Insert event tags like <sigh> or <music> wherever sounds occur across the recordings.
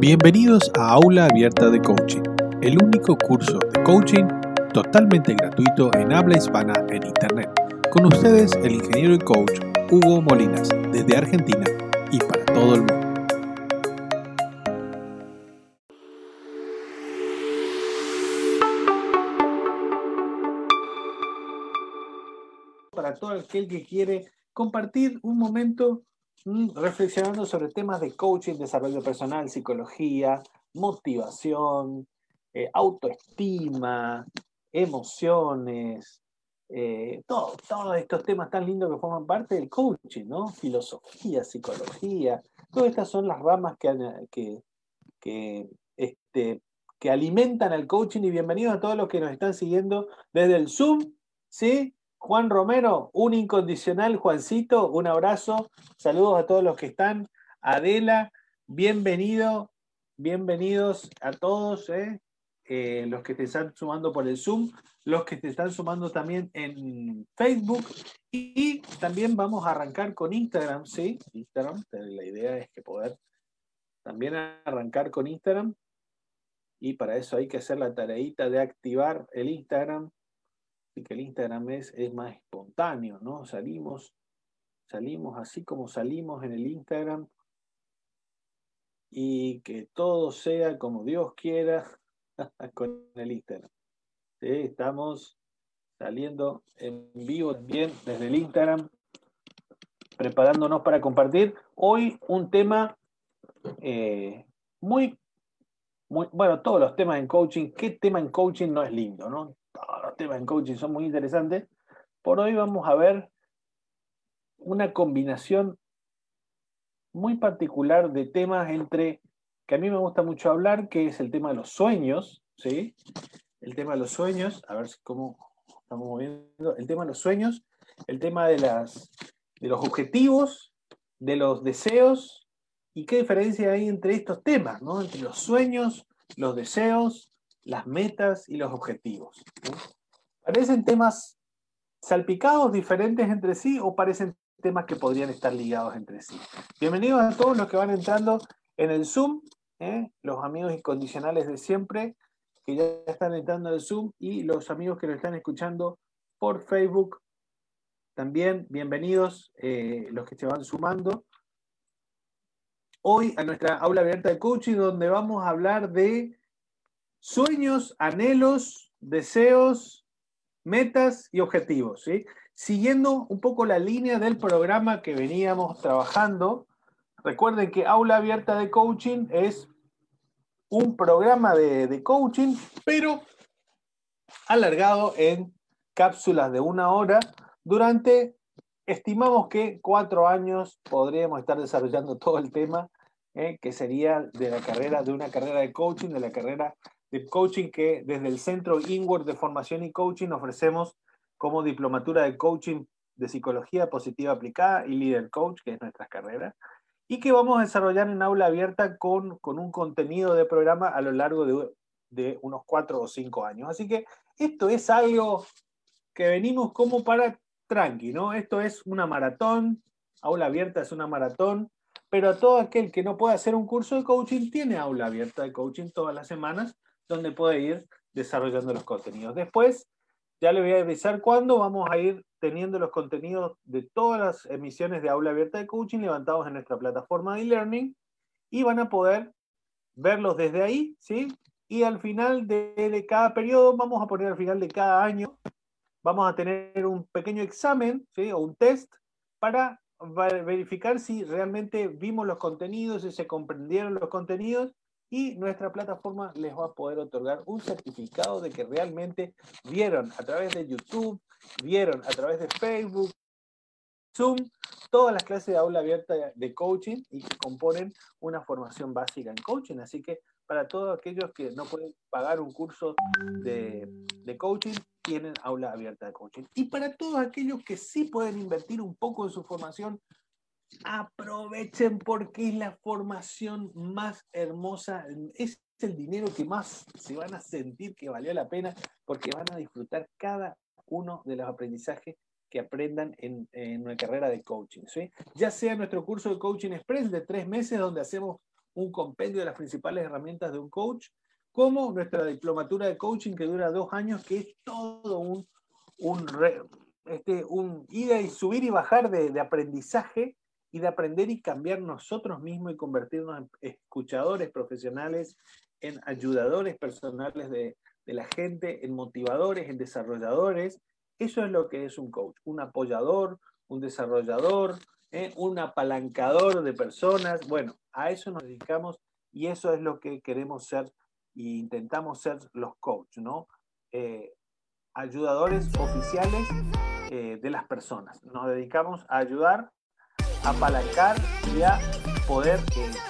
Bienvenidos a Aula Abierta de Coaching, el único curso de coaching totalmente gratuito en habla hispana en Internet. Con ustedes el ingeniero y coach Hugo Molinas, desde Argentina y para todo el mundo. Para todo aquel que quiere compartir un momento reflexionando sobre temas de coaching, desarrollo personal, psicología, motivación, eh, autoestima, emociones, eh, todo- todos estos temas tan lindos que forman parte del coaching, ¿no? Filosofía, psicología, todas estas son las ramas que, que, que, este, que alimentan al coaching y bienvenidos a todos los que nos están siguiendo desde el Zoom, ¿sí? Juan Romero, un incondicional, Juancito, un abrazo, saludos a todos los que están, Adela, bienvenido, bienvenidos a todos, ¿eh? Eh, los que te están sumando por el Zoom, los que te están sumando también en Facebook. Y también vamos a arrancar con Instagram, ¿sí? Instagram, la idea es que poder también arrancar con Instagram. Y para eso hay que hacer la tareita de activar el Instagram, que el Instagram es, es más espontáneo, ¿no? Salimos, salimos así como salimos en el Instagram y que todo sea como Dios quiera <laughs> con el Instagram. Estamos saliendo en vivo también desde el Instagram, preparándonos para compartir hoy un tema eh, muy, muy, bueno, todos los temas en coaching, ¿qué tema en coaching no es lindo, no? Los temas en coaching son muy interesantes. Por hoy vamos a ver una combinación muy particular de temas entre, que a mí me gusta mucho hablar, que es el tema de los sueños, ¿sí? El tema de los sueños, a ver cómo estamos moviendo, el tema de los sueños, el tema de, las, de los objetivos, de los deseos, y qué diferencia hay entre estos temas, ¿no? Entre los sueños, los deseos, las metas y los objetivos. ¿no? ¿Parecen temas salpicados, diferentes entre sí, o parecen temas que podrían estar ligados entre sí? Bienvenidos a todos los que van entrando en el Zoom, ¿eh? los amigos incondicionales de siempre, que ya están entrando en el Zoom, y los amigos que lo están escuchando por Facebook. También bienvenidos eh, los que se van sumando hoy a nuestra aula abierta de coaching, donde vamos a hablar de sueños, anhelos, deseos, metas y objetivos. ¿sí? Siguiendo un poco la línea del programa que veníamos trabajando, recuerden que aula abierta de coaching es un programa de, de coaching, pero alargado en cápsulas de una hora durante estimamos que cuatro años podríamos estar desarrollando todo el tema eh, que sería de la carrera, de una carrera de coaching, de la carrera de coaching que desde el Centro Inward de Formación y Coaching ofrecemos como diplomatura de coaching de psicología positiva aplicada y líder coach, que es nuestra carrera, y que vamos a desarrollar en aula abierta con, con un contenido de programa a lo largo de, de unos cuatro o cinco años. Así que esto es algo que venimos como para tranqui, ¿no? Esto es una maratón, aula abierta es una maratón, pero todo aquel que no pueda hacer un curso de coaching tiene aula abierta de coaching todas las semanas donde puede ir desarrollando los contenidos. Después, ya le voy a avisar cuándo vamos a ir teniendo los contenidos de todas las emisiones de aula abierta de coaching levantados en nuestra plataforma de e-learning y van a poder verlos desde ahí, ¿sí? Y al final de, cada periodo, vamos a poner al final de cada año, vamos a tener un pequeño examen, ¿sí? O un test para verificar si realmente vimos los contenidos, si se comprendieron los contenidos y nuestra plataforma les va a poder otorgar un certificado de que realmente vieron a través de YouTube, vieron a través de Facebook, Zoom, todas las clases de aula abierta de coaching y que componen una formación básica en coaching. Así que para todos aquellos que no pueden pagar un curso de, de coaching, tienen aula abierta de coaching. Y para todos aquellos que sí pueden invertir un poco en su formación, aprovechen porque es la formación más hermosa, es el dinero que más se van a sentir que valió la pena porque van a disfrutar cada uno de los aprendizajes que aprendan en, en una carrera de coaching. ¿sí? Ya sea nuestro curso de Coaching Express de tres meses donde hacemos un compendio de las principales herramientas de un coach, como nuestra diplomatura de coaching que dura dos años, que es todo un, un, este, un y subir y bajar de, de aprendizaje y de aprender y cambiar nosotros mismos y convertirnos en escuchadores profesionales, en ayudadores personales de, la gente, en motivadores, en desarrolladores. Eso es lo que es un coach, un apoyador, un desarrollador, ¿eh? un apalancador de personas. Bueno, a eso nos dedicamos y eso es lo que queremos ser e intentamos ser los coaches, ¿no? Eh, ayudadores oficiales eh, de las personas. Nos dedicamos a ayudar, apalancar y a poder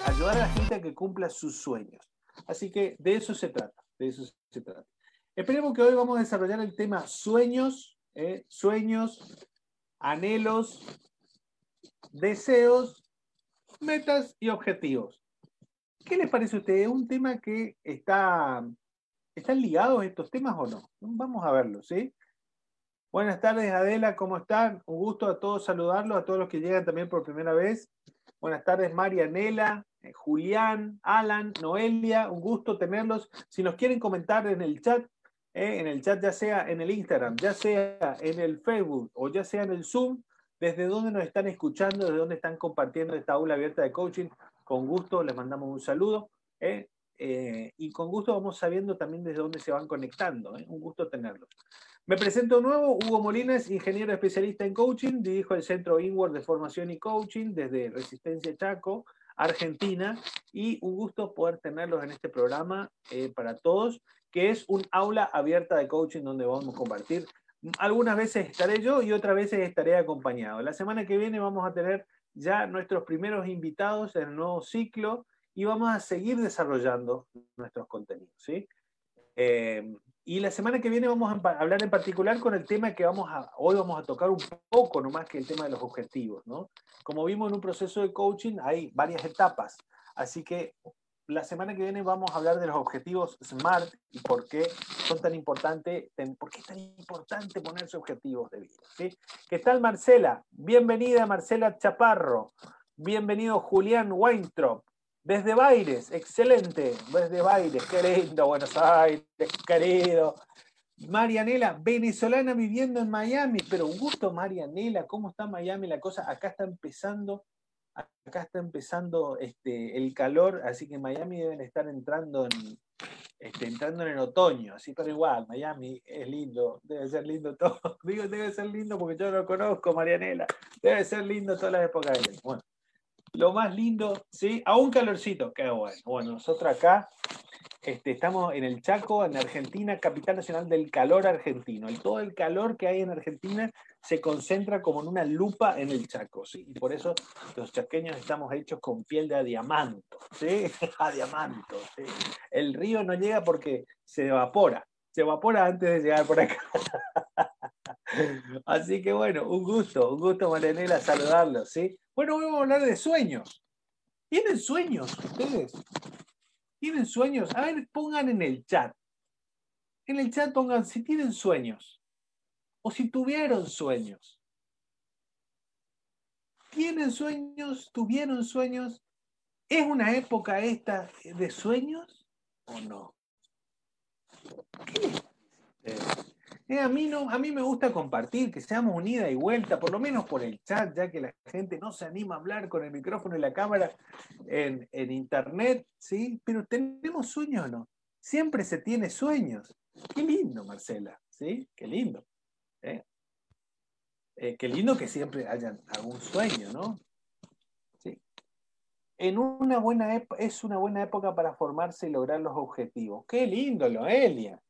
ayudar a la gente a que cumpla sus sueños. Así que de eso se trata, de eso se trata. Esperemos que hoy vamos a desarrollar el tema sueños, sueños, anhelos, deseos, metas y objetivos. ¿Qué les parece a ustedes? ¿Es un tema que está, están ligados estos temas o no? Vamos a verlo, ¿sí? Buenas tardes, Adela, ¿cómo están? Un gusto a todos saludarlos, a todos los que llegan también por primera vez. Buenas tardes, Marianela, eh, Julián, Alan, Noelia, un gusto tenerlos. Si nos quieren comentar en el chat, eh, en el chat ya sea en el Instagram, ya sea en el Facebook o ya sea en el Zoom, desde dónde nos están escuchando, desde dónde están compartiendo esta aula abierta de coaching. Con gusto les mandamos un saludo. ¿eh? Y con gusto vamos sabiendo también desde dónde se van conectando. Un gusto tenerlos. Me presento nuevo, Hugo Molines, ingeniero especialista en coaching, dirijo el Centro Inward de Formación y Coaching desde Resistencia Chaco, Argentina, y un gusto poder tenerlos en este programa para todos, que es un aula abierta de coaching donde vamos a compartir algunas veces estaré yo y otras veces estaré acompañado. La semana que viene vamos a tener ya nuestros primeros invitados en el nuevo ciclo y vamos a seguir desarrollando nuestros contenidos. ¿sí? Eh, y la semana que viene vamos a hablar en particular con el tema que vamos a, hoy vamos a tocar un poco, no más que el tema de los objetivos. ¿no? Como vimos en un proceso de coaching hay varias etapas, así que la semana que viene vamos a hablar de los objetivos SMART y por qué son tan importantes, por qué es tan importante ponerse objetivos de vida. ¿sí? ¿Qué tal Marcela? Bienvenida Marcela Chaparro. Bienvenido Julián Weintrop. Desde Baires, excelente. Desde Baires, qué lindo, Buenos Aires, querido. Marianela, venezolana viviendo en Miami, pero un gusto Marianela, ¿cómo está Miami? La cosa acá está empezando acá está empezando este, el calor, así que Miami deben estar entrando en, este, entrando en el otoño, así pero igual, Miami es lindo, debe ser lindo todo. <laughs> Digo, debe ser lindo porque yo no lo conozco, Marianela. Debe ser lindo todas las épocas del Bueno, lo más lindo, ¿sí? A un calorcito, qué bueno. Bueno, nosotros acá este, estamos en el Chaco, en Argentina, capital nacional del calor argentino. Y todo el calor que hay en Argentina se concentra como en una lupa en el Chaco. ¿sí? Y por eso los chaqueños estamos hechos con piel de adiamanto. ¿sí? <laughs> Adiamanto. ¿sí? El río no llega porque se evapora. Se evapora antes de llegar por acá. <laughs> <laughs> Así que bueno, un gusto, un gusto, Marianela, saludarlos. ¿sí? Bueno, vamos a hablar de sueños. ¿Tienen sueños ustedes? ¿Tienen sueños? A ver, pongan en el chat. En el chat pongan si tienen sueños o si tuvieron sueños. ¿Tienen sueños? ¿Tuvieron sueños? ¿Es una época esta de sueños o no? ¿Qué eh, a, mí no, a mí me gusta compartir, que seamos unida y vuelta, por lo menos por el chat, ya que la gente no se anima a hablar con el micrófono y la cámara en, internet, ¿sí? Pero tenemos sueños no. Siempre se tiene sueños. Qué lindo, Marcela, ¿sí? Qué lindo. ¿eh? Eh, qué lindo que siempre haya algún sueño, ¿no? Sí. En una buena es una buena época para formarse y lograr los objetivos. Qué lindo, Loelia.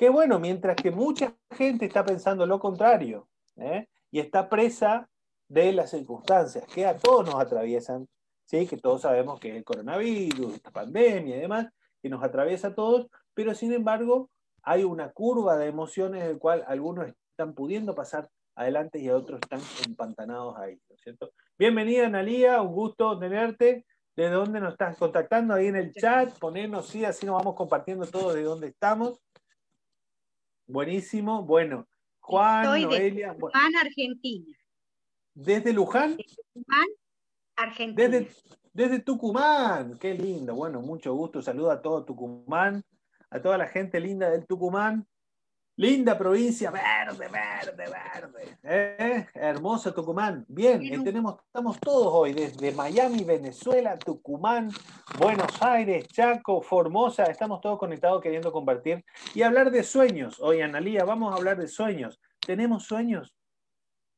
Qué bueno, mientras que mucha gente está pensando lo contrario ¿eh? y está presa de las circunstancias que a todos nos atraviesan, ¿sí? que todos sabemos que es el coronavirus, esta pandemia y demás, que nos atraviesa a todos, pero sin embargo hay una curva de emociones en la cual algunos están pudiendo pasar adelante y otros están empantanados ahí, ¿no es cierto? Bienvenida, Analía, un gusto tenerte. ¿De dónde nos estás contactando? Ahí en el chat, ponernos, sí, así nos vamos compartiendo todo de dónde estamos. Buenísimo. Bueno, Juan, Noelia. Luján, Argentina. ¿Desde Luján? Luján, Argentina. Desde, desde Tucumán. Qué lindo. Bueno, mucho gusto. Saludo a todo Tucumán, a toda la gente linda del Tucumán. Linda provincia, verde, verde, verde. ¿Eh? Hermoso Tucumán. Bien, eh, tenemos, estamos todos hoy, desde Miami, Venezuela, Tucumán, Buenos Aires, Chaco, Formosa. Estamos todos conectados queriendo compartir y hablar de sueños. Hoy, Analía, vamos a hablar de sueños. ¿Tenemos sueños?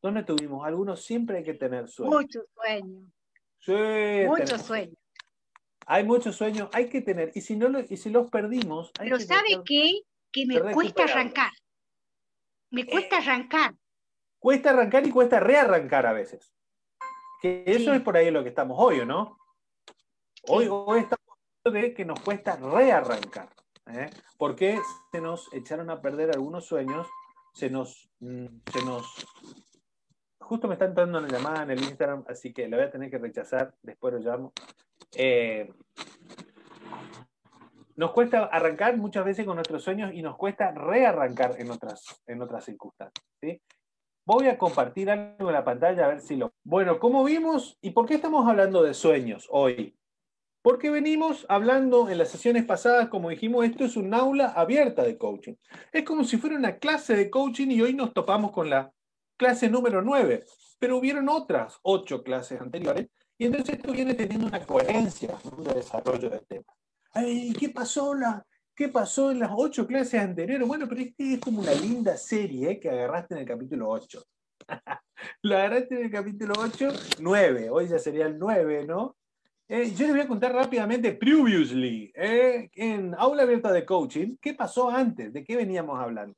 ¿Dónde tuvimos? Algunos siempre hay que tener sueños. Muchos sueños. Sí, muchos sueños. Hay muchos sueños, hay que tener. Y si, no y si los perdimos. Pero ¿sabe qué? Que me cuesta arrancar. Me cuesta eh, arrancar. Cuesta arrancar y cuesta rearrancar a veces. Que eso es por ahí lo que estamos hoy, ¿no? Hoy, hoy estamos de que nos cuesta rearrancar. ¿eh? Porque se nos echaron a perder algunos sueños, se nos, mm, se nos justo me está entrando una llamada en el Instagram, así que la voy a tener que rechazar, después lo llamo. Eh, nos cuesta arrancar muchas veces con nuestros sueños y nos cuesta rearrancar en otras, en otras circunstancias. Voy a compartir algo en la pantalla a ver si lo... Bueno, como vimos, ¿y por qué estamos hablando de sueños hoy? Porque venimos hablando en las sesiones pasadas, como dijimos, esto es un aula abierta de coaching. Es como si fuera una clase de coaching y hoy nos topamos con la clase número 9, pero hubieron otras ocho clases anteriores, y entonces esto viene teniendo una coherencia, un desarrollo del tema. ¿Qué pasó, la, ¿Qué pasó en las ocho clases anteriores? Bueno, pero este es como una linda serie ¿eh? que agarraste en el capítulo 8. Lo <laughs> agarraste en el capítulo 8, 9. Hoy ya sería el 9, ¿no? Eh, yo les voy a contar rápidamente, previously, ¿eh? en aula abierta de coaching, ¿qué pasó antes? ¿De qué veníamos hablando?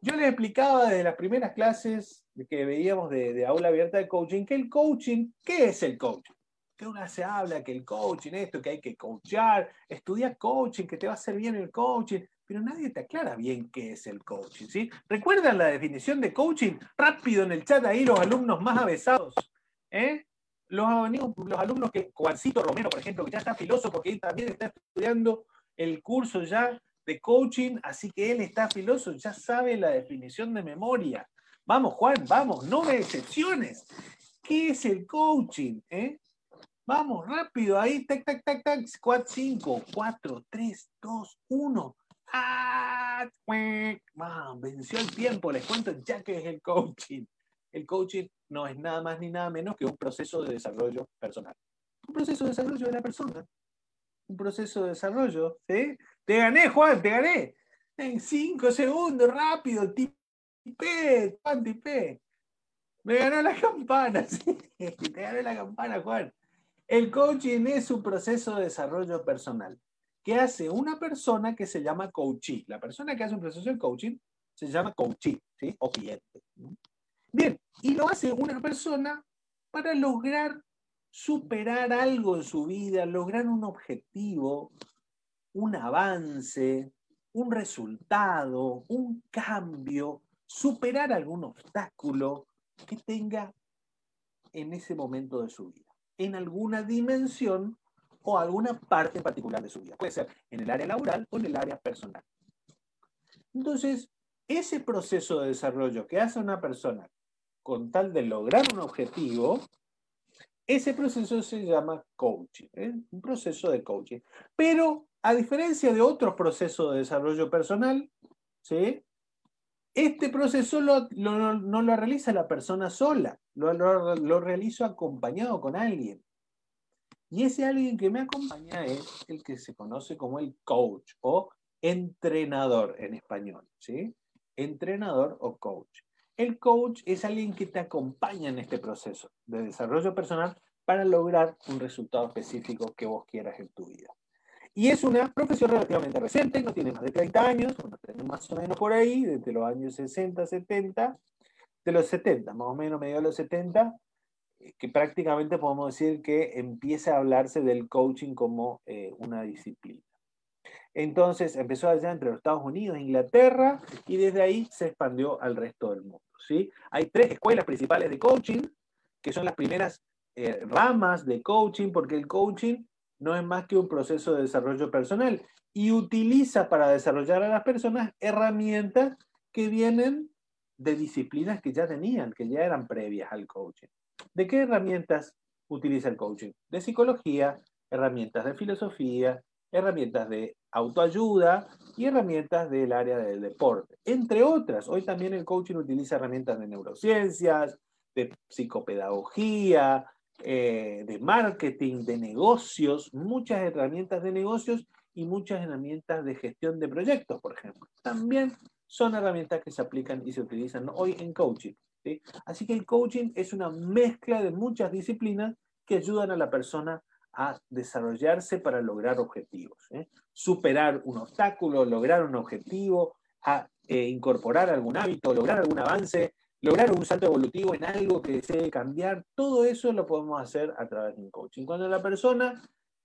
Yo les explicaba desde las primeras clases que veíamos de, aula abierta de coaching que el coaching, ¿qué es el coaching? Que se habla que el coaching, esto, que hay que coachar, estudiar coaching, que te va a hacer bien el coaching, pero nadie te aclara bien qué es el coaching, ¿sí? ¿Recuerdan la definición de coaching? Rápido en el chat ahí los alumnos más avesados, ¿eh? Los, alumnos que, Juancito Romero, por ejemplo, que ya está filoso porque él también está estudiando el curso ya de coaching, así que él está filoso, ya sabe la definición de memoria. Vamos, Juan, vamos, no me excepciones. ¿Qué es el coaching? Eh? Vamos, rápido, ahí, tac, tac, tac, tac, 4, 5, 4, 3, 2, 1. ¡Ah! venció el tiempo, les cuento ya que es el coaching. El coaching no es nada más ni nada menos que un proceso de desarrollo personal. Un proceso de desarrollo de la persona. Un proceso de desarrollo, ¿sí? Te gané, Juan, te gané. En cinco segundos, rápido, tipé, Juan, tipé. Me ganó la campana, <laughs> sí. Te gané la campana, Juan. El coaching es un proceso de desarrollo personal que hace una persona que se llama coachee. La persona que hace un proceso de coaching se llama coachee, ¿sí? O cliente. Bien, y lo hace una persona para lograr superar algo en su vida, lograr un objetivo, un avance, un resultado, un cambio, superar algún obstáculo que tenga en ese momento de su vida, en alguna dimensión o alguna parte particular de su vida. Puede ser en el área laboral o en el área personal. Entonces, ese proceso de desarrollo que hace una persona con tal de lograr un objetivo, ese proceso se llama coaching, ¿eh? un proceso de coaching. Pero a diferencia de otros procesos de desarrollo personal, ¿sí? este proceso no lo realiza la persona sola, lo, lo, realizo acompañado con alguien. Y ese alguien que me acompaña es el que se conoce como el coach o entrenador en español. ¿sí? Entrenador o coach. El coach es alguien que te acompaña en este proceso de desarrollo personal para lograr un resultado específico que vos quieras en tu vida. Y es una profesión relativamente reciente, no tiene más de 30 años, más o menos por ahí, desde los años 60, 70, de los 70, más o menos medio de los 70, eh, que prácticamente podemos decir que empieza a hablarse del coaching como eh, una disciplina. Entonces empezó allá entre los Estados Unidos Inglaterra y desde ahí se expandió al resto del mundo. ¿sí? Hay tres escuelas principales de coaching, que son las primeras eh, ramas de coaching, porque el coaching no es más que un proceso de desarrollo personal y utiliza para desarrollar a las personas herramientas que vienen de disciplinas que ya tenían, que ya eran previas al coaching. ¿De qué herramientas utiliza el coaching? De psicología, herramientas de filosofía, herramientas de autoayuda y herramientas del área del deporte, entre otras. Hoy también el coaching utiliza herramientas de neurociencias, de psicopedagogía, eh, de marketing, de negocios, muchas herramientas de negocios y muchas herramientas de gestión de proyectos, por ejemplo. También son herramientas que se aplican y se utilizan hoy en coaching. Así que el coaching es una mezcla de muchas disciplinas que ayudan a la persona a desarrollarse para lograr objetivos. ¿eh? Superar un obstáculo, lograr un objetivo, a eh, incorporar algún hábito, lograr algún avance, lograr un salto evolutivo en algo que desee cambiar. Todo eso lo podemos hacer a través de un coaching. Cuando la persona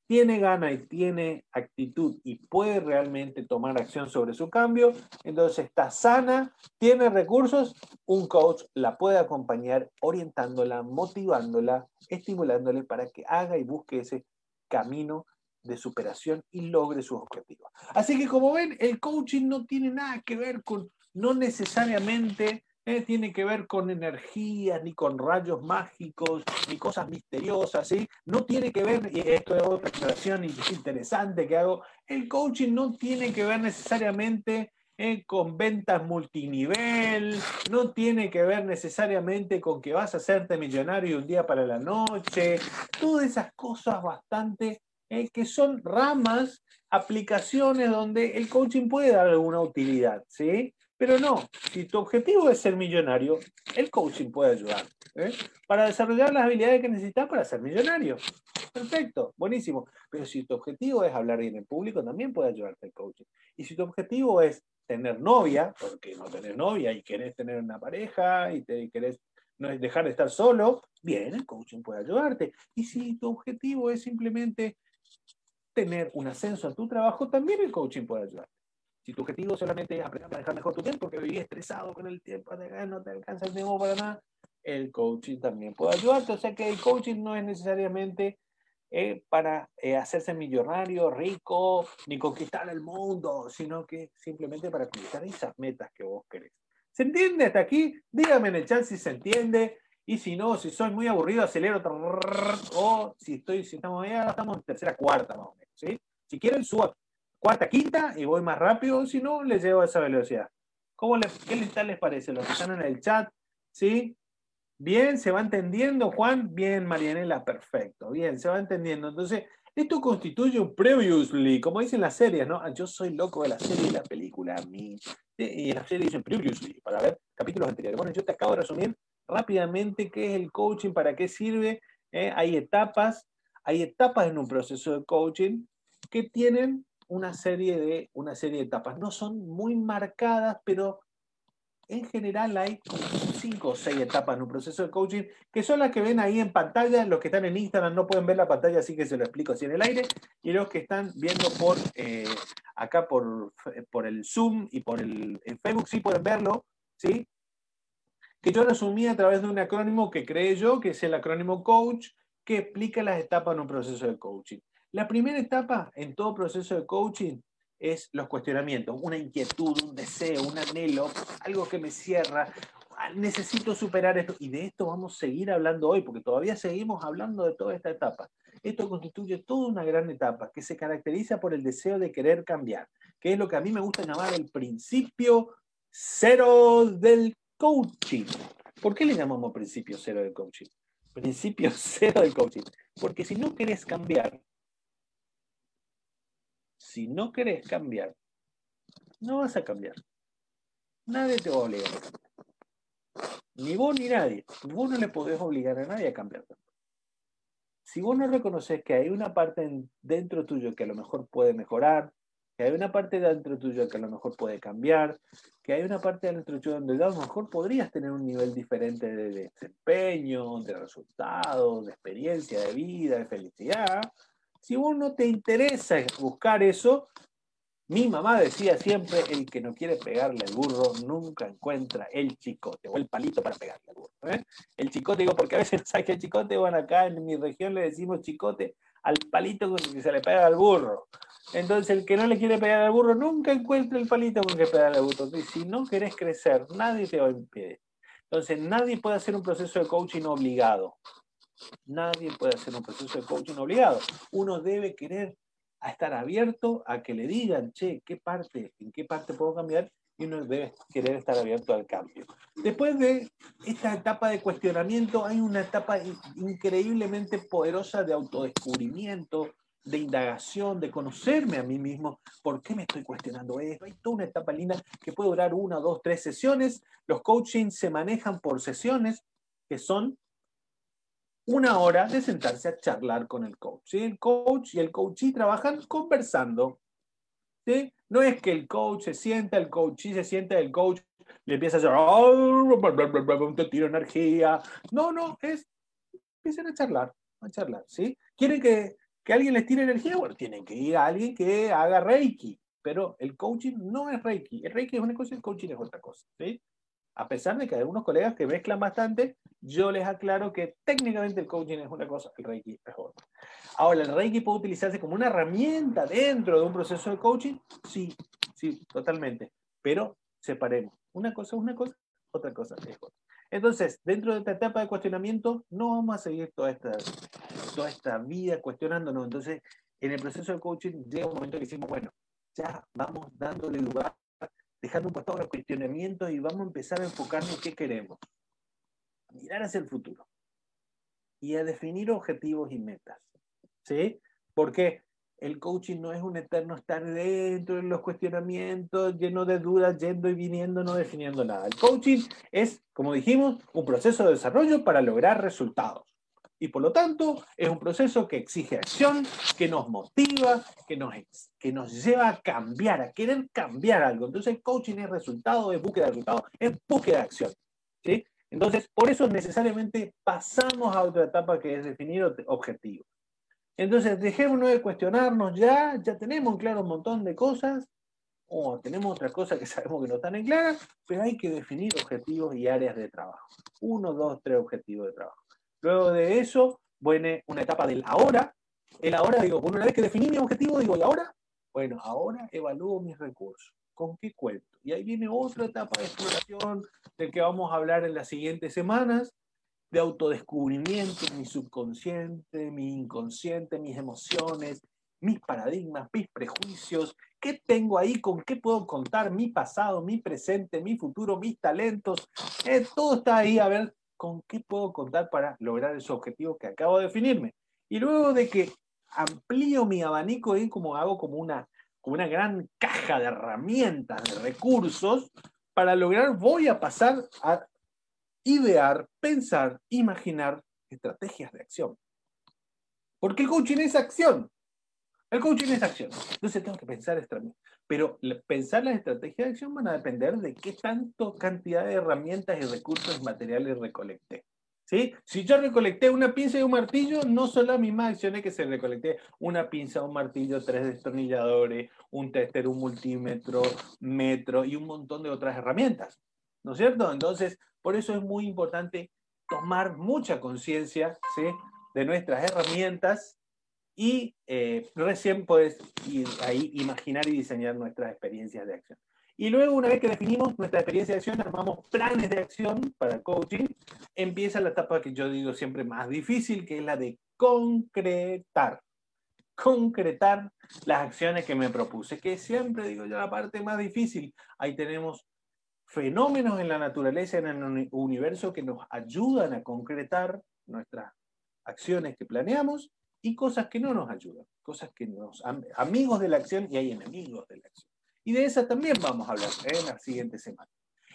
tiene gana y tiene actitud y puede realmente tomar acción sobre su cambio, entonces está sana, tiene recursos, un coach la puede acompañar orientándola, motivándola, estimulándole para que haga y busque ese camino de superación y logre sus objetivos. Así que como ven, el coaching no tiene nada que ver con, no necesariamente eh, tiene que ver con energías, ni con rayos mágicos, ni cosas misteriosas, ¿sí? No tiene que ver, y esto es otra aclaración interesante que hago, el coaching no tiene que ver necesariamente eh, con ventas multinivel, no tiene que ver necesariamente con que vas a hacerte millonario un día para la noche, todas esas cosas bastante eh, que son ramas, aplicaciones donde el coaching puede dar alguna utilidad, ¿sí? Pero no, si tu objetivo es ser millonario, el coaching puede ayudar ¿eh? para desarrollar las habilidades que necesitas para ser millonario. Perfecto, buenísimo. Pero si tu objetivo es hablar bien en público, también puede ayudarte el coaching. Y si tu objetivo es tener novia, porque no tenés novia y querés tener una pareja y te querés no dejar de estar solo, bien, el coaching puede ayudarte. Y si tu objetivo es simplemente tener un ascenso en tu trabajo, también el coaching puede ayudarte. Si tu objetivo solamente es aprender a manejar mejor tu tiempo, porque vivís estresado con el tiempo, no te alcanza el tiempo para nada, el coaching también puede ayudarte. O sea que el coaching no es necesariamente eh, para eh, hacerse millonario, rico, ni conquistar el mundo, sino que simplemente para conquistar esas metas que vos querés. ¿Se entiende hasta aquí? Dígame en el chat si se entiende. Y si no, si soy muy aburrido, acelero. O si estoy, si estamos allá, estamos en tercera, cuarta más o menos. ¿sí? Si quieren, suba cuarta, quinta y voy más rápido, si no, les llevo a esa velocidad. ¿Cómo les, ¿Qué tal les parece? Los que están en el chat, ¿sí? Bien, ¿se va entendiendo, Juan? Bien, Marianela, perfecto. Bien, se va entendiendo. Entonces, esto constituye un previously, como dicen las series, ¿no? Ah, yo soy loco de la serie y la película, a mí. Y en la serie dicen previously, para ver capítulos anteriores. Bueno, yo te acabo de resumir rápidamente qué es el coaching, para qué sirve. ¿eh? Hay etapas, hay etapas en un proceso de coaching que tienen una serie, de, una serie de etapas. No son muy marcadas, pero en general hay cinco o seis etapas en un proceso de coaching, que son las que ven ahí en pantalla. Los que están en Instagram no pueden ver la pantalla, así que se lo explico así en el aire. Y los que están viendo por eh, acá por, por el Zoom y por el, Facebook sí pueden verlo, ¿sí? Que yo resumí a través de un acrónimo que creé yo, que es el acrónimo COACH, que explica las etapas en un proceso de coaching. La primera etapa en todo proceso de coaching es los cuestionamientos, una inquietud, un deseo, un anhelo, algo que me cierra, ah, necesito superar esto. Y de esto vamos a seguir hablando hoy, porque todavía seguimos hablando de toda esta etapa. Esto constituye toda una gran etapa que se caracteriza por el deseo de querer cambiar, que es lo que a mí me gusta llamar el principio cero del coaching. ¿Por qué le llamamos principio cero del coaching? Principio <laughs> cero del coaching. Porque si no querés cambiar, si no querés cambiar, no vas a cambiar. Nadie te va a obligar. Ni vos ni nadie. Vos no le podés obligar a nadie a cambiar. Si vos no reconoces que hay una parte dentro tuyo que a lo mejor puede mejorar, que hay una parte dentro tuyo que a lo mejor puede cambiar, que hay una parte dentro tuyo donde a lo mejor podrías tener un nivel diferente de desempeño, de resultados, de experiencia de vida, de felicidad, si vos no te interesa buscar eso, mi mamá decía siempre, el que no quiere pegarle al burro nunca encuentra el chicote o el palito para pegarle al burro. ¿eh? El chicote, digo, porque a veces <laughs> sabes que el chicote, bueno, acá en mi región le decimos chicote al palito que se le pega al burro. Entonces, el que no le quiere pegar al burro nunca encuentra el palito con que pegar al burro. Y si no querés crecer, nadie te va a impedir. Entonces, nadie puede hacer un proceso de coaching obligado. Nadie puede hacer un proceso de coaching obligado. Uno debe querer estar abierto a que le digan, che, ¿qué parte, en qué parte puedo cambiar? Y uno debe querer estar abierto al cambio. Después de esta etapa de cuestionamiento, hay una etapa increíblemente poderosa de autodescubrimiento, de indagación, de conocerme a mí mismo, por qué me estoy cuestionando esto. Hay toda una etapa linda que puede durar una, dos, tres sesiones. Los coachings se manejan por sesiones que son una hora de sentarse a charlar con el coach. El coach y el coachee trabajan conversando. ¿sí? No es que el coach se sienta, el coachee se sienta, el coach le empieza a hacer, oh, te tiro energía. No, no, es, empiezan a charlar, a charlar, ¿sí? ¿Quieren que que alguien les tire energía, bueno, tienen que ir a alguien que haga Reiki, pero el coaching no es Reiki. El Reiki es una cosa y el coaching es otra cosa. ¿sí? A pesar de que hay algunos colegas que mezclan bastante, yo les aclaro que técnicamente el coaching es una cosa, el Reiki es otra. Ahora, ¿el Reiki puede utilizarse como una herramienta dentro de un proceso de coaching? Sí, sí, totalmente. Pero separemos. Una cosa es una cosa, otra cosa es otra. Entonces, dentro de esta etapa de cuestionamiento, no vamos a seguir toda esta, toda esta vida cuestionándonos. Entonces, en el proceso de coaching llega un momento que decimos, bueno, ya vamos dándole lugar, dejando un poco los cuestionamientos y vamos a empezar a enfocarnos en qué queremos. mirar hacia el futuro. Y a definir objetivos y metas. ¿Sí? Porque el coaching no es un eterno estar dentro de los cuestionamientos, lleno de dudas, yendo y viniendo, no definiendo nada. El coaching es, como dijimos, un proceso de desarrollo para lograr resultados. Y por lo tanto, es un proceso que exige acción, que nos motiva, que nos, que nos lleva a cambiar, a querer cambiar algo. Entonces, el coaching es resultado, es búsqueda de resultados, es búsqueda de acción. ¿sí? Entonces, por eso necesariamente pasamos a otra etapa que es definir objetivos. Entonces, dejémonos de cuestionarnos ya, ya tenemos claro un montón de cosas, o tenemos otras cosas que <laughs> sabemos que no están en claras, pero hay que definir objetivos y áreas de trabajo. Uno, dos, tres objetivos de trabajo. Luego de eso, viene una etapa del ahora. El ahora, digo, una vez que definí mi objetivo, digo, ¿y ahora? Bueno, ahora evalúo mis recursos. ¿Con qué cuento? Y ahí viene otra etapa de exploración del que vamos a hablar en las siguientes semanas, de autodescubrimiento, mi subconsciente, mi inconsciente, mis emociones, mis paradigmas, mis prejuicios, qué tengo ahí, con qué puedo contar, mi pasado, mi presente, mi futuro, mis talentos, eh, todo está ahí, a ver con qué puedo contar para lograr ese objetivo que acabo de definirme. Y luego de que amplío mi abanico y como hago como una, como una gran caja de herramientas, de recursos, para lograr voy a pasar a idear, pensar, imaginar estrategias de acción. Porque el coaching es acción. El coaching es acción. Entonces tengo que pensar estrategias. Pero pensar las estrategias de acción van a depender de qué tanto cantidad de herramientas y recursos materiales recolecté. ¿Sí? Si yo recolecté una pinza y un martillo, no son las mismas acciones que se recolecté una pinza, un martillo, tres destornilladores, un tester, un multímetro, metro y un montón de otras herramientas. ¿No es cierto? Entonces, por eso es muy importante tomar mucha conciencia de nuestras herramientas y eh, recién puedes ir ahí imaginar y diseñar nuestras experiencias de acción. Y luego, una vez que definimos nuestra experiencia de acción, armamos planes de acción para coaching, empieza la etapa que yo digo siempre más difícil, que es la de concretar. Concretar las acciones que me propuse, que siempre digo yo la parte más difícil. Ahí tenemos fenómenos en la naturaleza, en el universo que nos ayudan a concretar nuestras acciones que planeamos y cosas que no nos ayudan, cosas que nos... amigos de la acción y hay enemigos de la acción. Y de esas también vamos a hablar ¿eh? en la siguiente semana.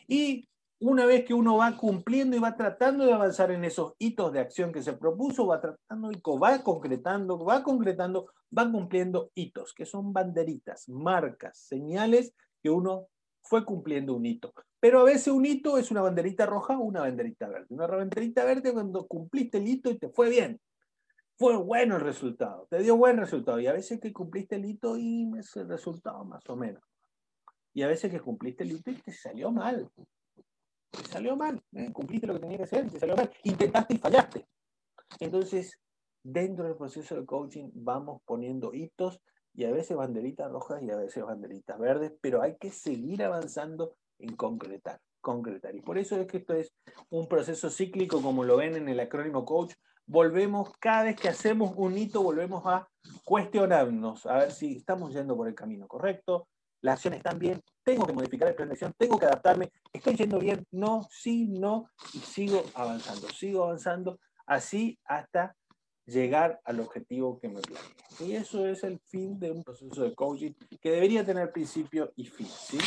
Y una vez que uno va cumpliendo y va tratando de avanzar en esos hitos de acción que se propuso, va tratando y va concretando, va concretando, va cumpliendo hitos, que son banderitas, marcas, señales que uno fue cumpliendo un hito. Pero a veces un hito es una banderita roja o una banderita verde. Una banderita verde cuando cumpliste el hito y te fue bien. Fue bueno el resultado, te dio buen resultado. Y a veces que cumpliste el hito y el resultado más o menos. Y a veces que cumpliste el hito y te salió mal. Te salió mal. ¿eh? Cumpliste lo que tenía que hacer, te salió mal. Intentaste y fallaste. Entonces, dentro del proceso de coaching vamos poniendo hitos y a veces banderitas rojas y a veces banderitas verdes, pero hay que seguir avanzando en concretar, concretar. Y por eso es que esto es un proceso cíclico, como lo ven en el acrónimo coach, volvemos, cada vez que hacemos un hito, volvemos a cuestionarnos, a ver si estamos yendo por el camino correcto, las acciones están bien, tengo que modificar el plan de acción, tengo que adaptarme, estoy yendo bien, no, sí, no, y sigo avanzando, sigo avanzando, así hasta llegar al objetivo que me planeé. Y eso es el fin de un proceso de coaching que debería tener principio y fin. ¿sí?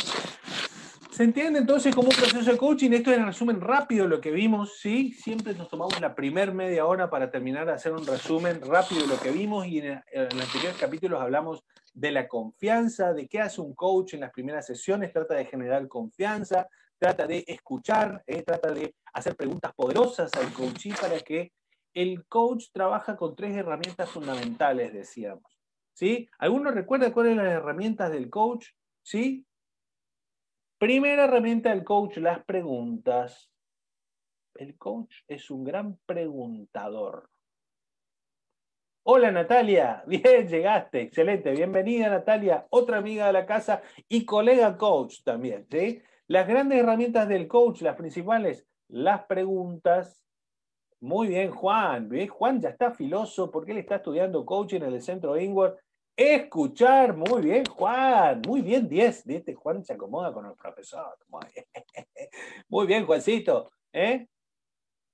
¿Se entiende entonces como un proceso de coaching? Esto es en resumen rápido lo que vimos, ¿sí? Siempre nos tomamos la primer media hora para terminar de hacer un resumen rápido de lo que vimos y en, los anteriores capítulos hablamos de la confianza, de qué hace un coach en las primeras sesiones, trata de generar confianza, trata de escuchar, ¿eh? trata de hacer preguntas poderosas al coaching para que el coach trabaja con tres herramientas fundamentales, decíamos. ¿Sí? ¿Alguno recuerda cuáles son las herramientas del coach? ¿Sí? Primera herramienta del coach, las preguntas. El coach es un gran preguntador. Hola Natalia, <laughs> bien, llegaste, excelente, bienvenida Natalia, otra amiga de la casa y colega coach también. ¿sí? Las grandes herramientas del coach, las principales, las preguntas, muy bien, Juan. Juan ya está filoso porque él está estudiando coaching en el centro Ingward. Escuchar, muy bien, Juan. Muy bien, 10. Este Juan se acomoda con el profesor. <laughs> Muy bien, Juancito. ¿eh?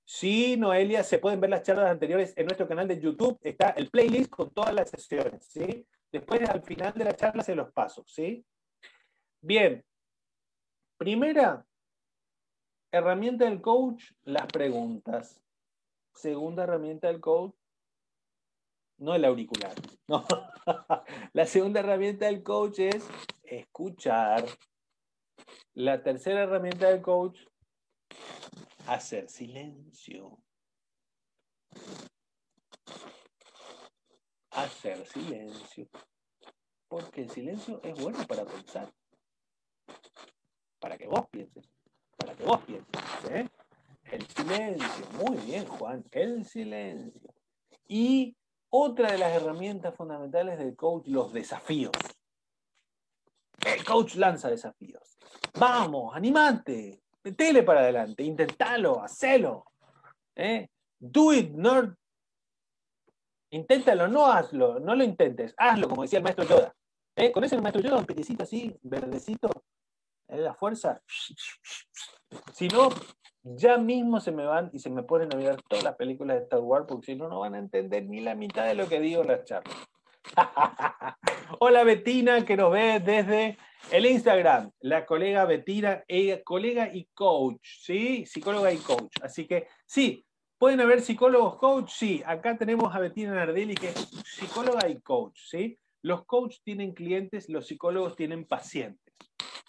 Sí, Noelia, se pueden ver las charlas anteriores en nuestro canal de YouTube. Está el playlist con todas las sesiones. ¿sí? Después, al final de la charla, se los paso. ¿sí? Bien. Primera herramienta del coach, las preguntas. Segunda herramienta del coach, no el auricular. No. <laughs> La segunda herramienta del coach es escuchar. La tercera herramienta del coach, hacer silencio. Hacer silencio. Porque el silencio es bueno para pensar. Para que vos pienses. Para que vos pienses. ¿eh? El silencio. Muy bien, Juan. El silencio. Y otra de las herramientas fundamentales del coach, los desafíos. El coach lanza desafíos. Vamos, animate. Metele para adelante. Intentalo, hacelo. ¿eh? Do it, nerd. Inténtalo, no hazlo, no lo intentes, hazlo, como decía el maestro Yoda. ¿Eh? Con ese maestro Yoda, un petecito así, verdecito, ¿eh? la fuerza. Si no, ya mismo se me van y se me ponen a mirar todas las películas de Star Wars, porque si no, no van a entender ni la mitad de lo que digo en las charlas. <laughs> Hola Betina, que nos ve desde el Instagram. La colega Betina, colega y coach, ¿sí? Psicóloga y coach. Así que sí, pueden haber psicólogos coach, sí. Acá tenemos a Betina Nardelli, que es psicóloga y coach, ¿sí? Los coaches tienen clientes, los psicólogos tienen pacientes.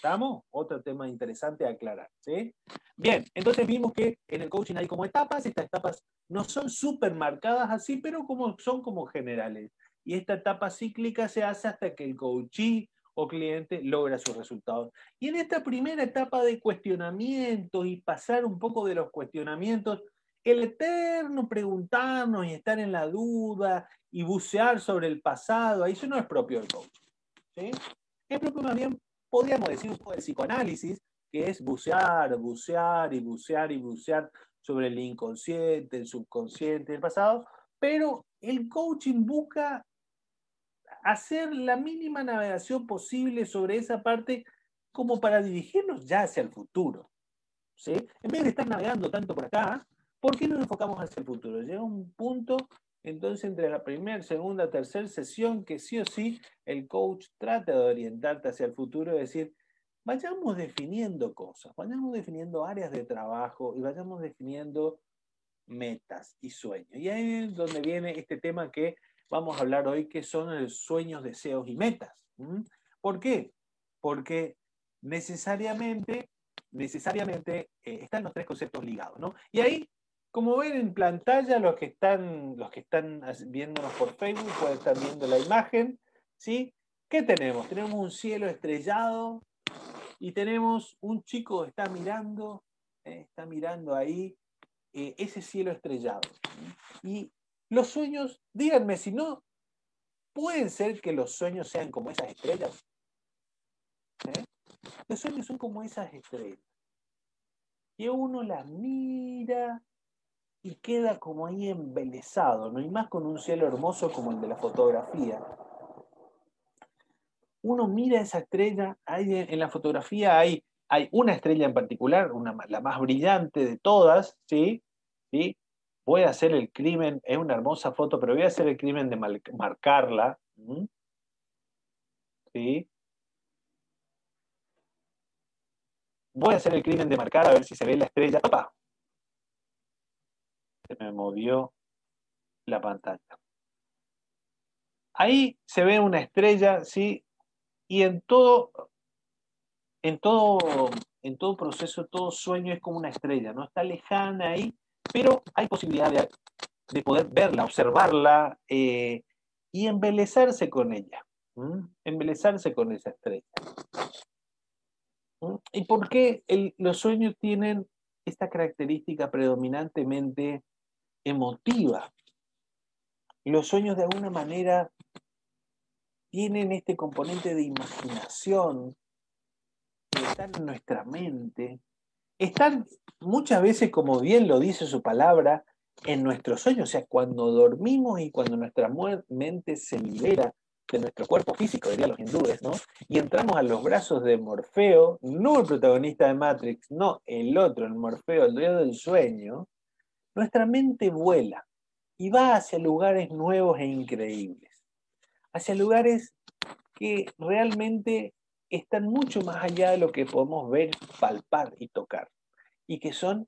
¿Estamos? Otro tema interesante a aclarar. ¿sí? Bien, entonces vimos que en el coaching hay como etapas, estas etapas no son súper marcadas así, pero como, son como generales. Y esta etapa cíclica se hace hasta que el coachee o cliente logra sus resultados. Y en esta primera etapa de cuestionamientos y pasar un poco de los cuestionamientos, el eterno preguntarnos y estar en la duda y bucear sobre el pasado, eso no es propio del coaching. ¿sí? Es propio más bien podríamos decir un poco de psicoanálisis, que es bucear, bucear y bucear y bucear sobre el inconsciente, el subconsciente, el pasado, pero el coaching busca hacer la mínima navegación posible sobre esa parte como para dirigirnos ya hacia el futuro. ¿sí? En vez de estar navegando tanto por acá, ¿por qué no nos enfocamos hacia el futuro? Llega un punto entonces, entre la primera, segunda, tercera sesión, que sí o sí el coach trata de orientarte hacia el futuro, es decir, vayamos definiendo cosas, vayamos definiendo áreas de trabajo y vayamos definiendo metas y sueños. Y ahí es donde viene este tema que vamos a hablar hoy, que son los sueños, deseos y metas. ¿Por qué? Porque necesariamente, necesariamente eh, están los tres conceptos ligados, ¿no? Y ahí como ven en pantalla, los que están, los que están viéndonos por Facebook pueden estar viendo la imagen. ¿sí? ¿Qué tenemos? Tenemos un cielo estrellado y tenemos un chico que está mirando, ¿eh? está mirando ahí eh, ese cielo estrellado. Y los sueños, díganme si no, pueden ser que los sueños sean como esas estrellas. ¿Eh? Los sueños son como esas estrellas. Y uno las mira y queda como ahí embelesado, ¿no? Y más con un cielo hermoso como el de la fotografía. Uno mira esa estrella, hay, en la fotografía hay, hay una estrella en particular, una, la más brillante de todas, ¿sí? ¿sí? Voy a hacer el crimen, es una hermosa foto, pero voy a hacer el crimen de marcarla. ¿Sí? Voy a hacer el crimen de marcar a ver si se ve la estrella. ¡Opa! Se me movió la pantalla. Ahí se ve una estrella, ¿sí? Y en todo, en todo, en todo proceso, todo sueño es como una estrella, ¿no? Está lejana ahí, pero hay posibilidad de, poder verla, observarla eh, y embelezarse con ella. Embelezarse con esa estrella. ¿Y por qué los sueños tienen esta característica predominantemente emotiva? Los sueños de alguna manera tienen este componente de imaginación que está en nuestra mente. Están muchas veces, como bien lo dice su palabra, en nuestros sueños. O sea, cuando dormimos y cuando nuestra mente se libera de nuestro cuerpo físico, dirían los hindúes, ¿no? Y entramos a los brazos de Morfeo, no el protagonista de Matrix, no el otro, el Morfeo, el dueño del sueño, nuestra mente vuela y va hacia lugares nuevos e increíbles, hacia lugares que realmente están mucho más allá de lo que podemos ver, palpar y tocar, y que son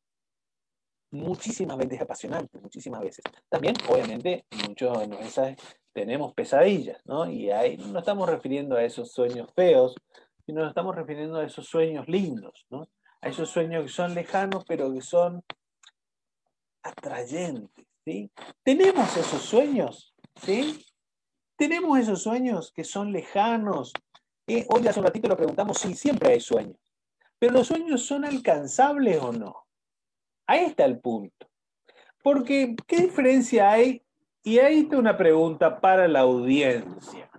muchísimas veces apasionantes, muchísimas veces. También, obviamente, muchos de nosotros tenemos pesadillas, ¿no? Y ahí no estamos refiriendo a esos sueños feos, sino estamos refiriendo a esos sueños lindos, ¿no? A esos sueños que son lejanos, pero que son atrayentes, ¿sí? Tenemos esos sueños, ¿sí? Tenemos esos sueños que son lejanos. ¿eh? Hoy hace un ratito lo preguntamos, sí, siempre hay sueños. Pero los sueños son alcanzables o no. Ahí está el punto. Porque, ¿qué diferencia hay? Y ahí está una pregunta para la audiencia.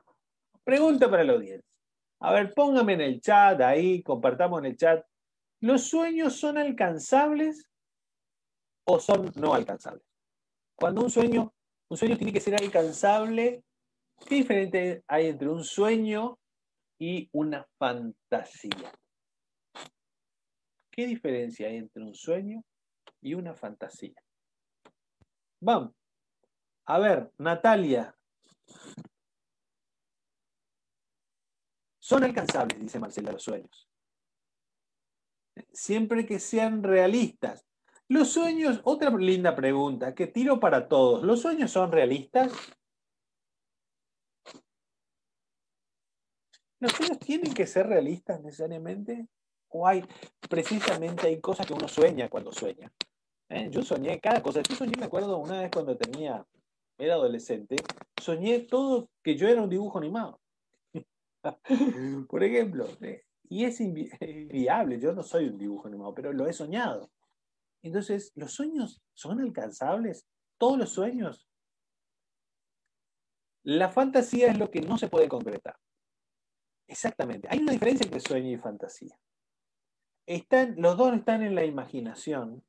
Pregunta para la audiencia. A ver, póngame en el chat, ahí, compartamos en el chat. ¿Los sueños son alcanzables o son no alcanzables? Cuando un sueño, un sueño tiene que ser alcanzable, ¿qué diferencia hay entre un sueño y una fantasía? ¿Qué diferencia hay entre un sueño y una fantasía. Vamos. A ver, Natalia. Son alcanzables, dice Marcela, los sueños. Siempre que sean realistas. Los sueños, otra linda pregunta que tiro para todos. ¿Los sueños son realistas? ¿Los sueños tienen que ser realistas necesariamente? ¿O hay, precisamente hay cosas que uno sueña cuando sueña? ¿eh? Yo soñé cada cosa. Yo soñé, me acuerdo una vez cuando tenía, era adolescente, soñé todo que yo era un dibujo animado. <laughs> Por ejemplo, ¿eh? y es inviable, yo no soy un dibujo animado, pero lo he soñado. Entonces, ¿los sueños son alcanzables? ¿Todos los sueños? La fantasía es lo que no se puede concretar. Exactamente. Hay una diferencia entre sueño y fantasía. Están, los dos están en la imaginación,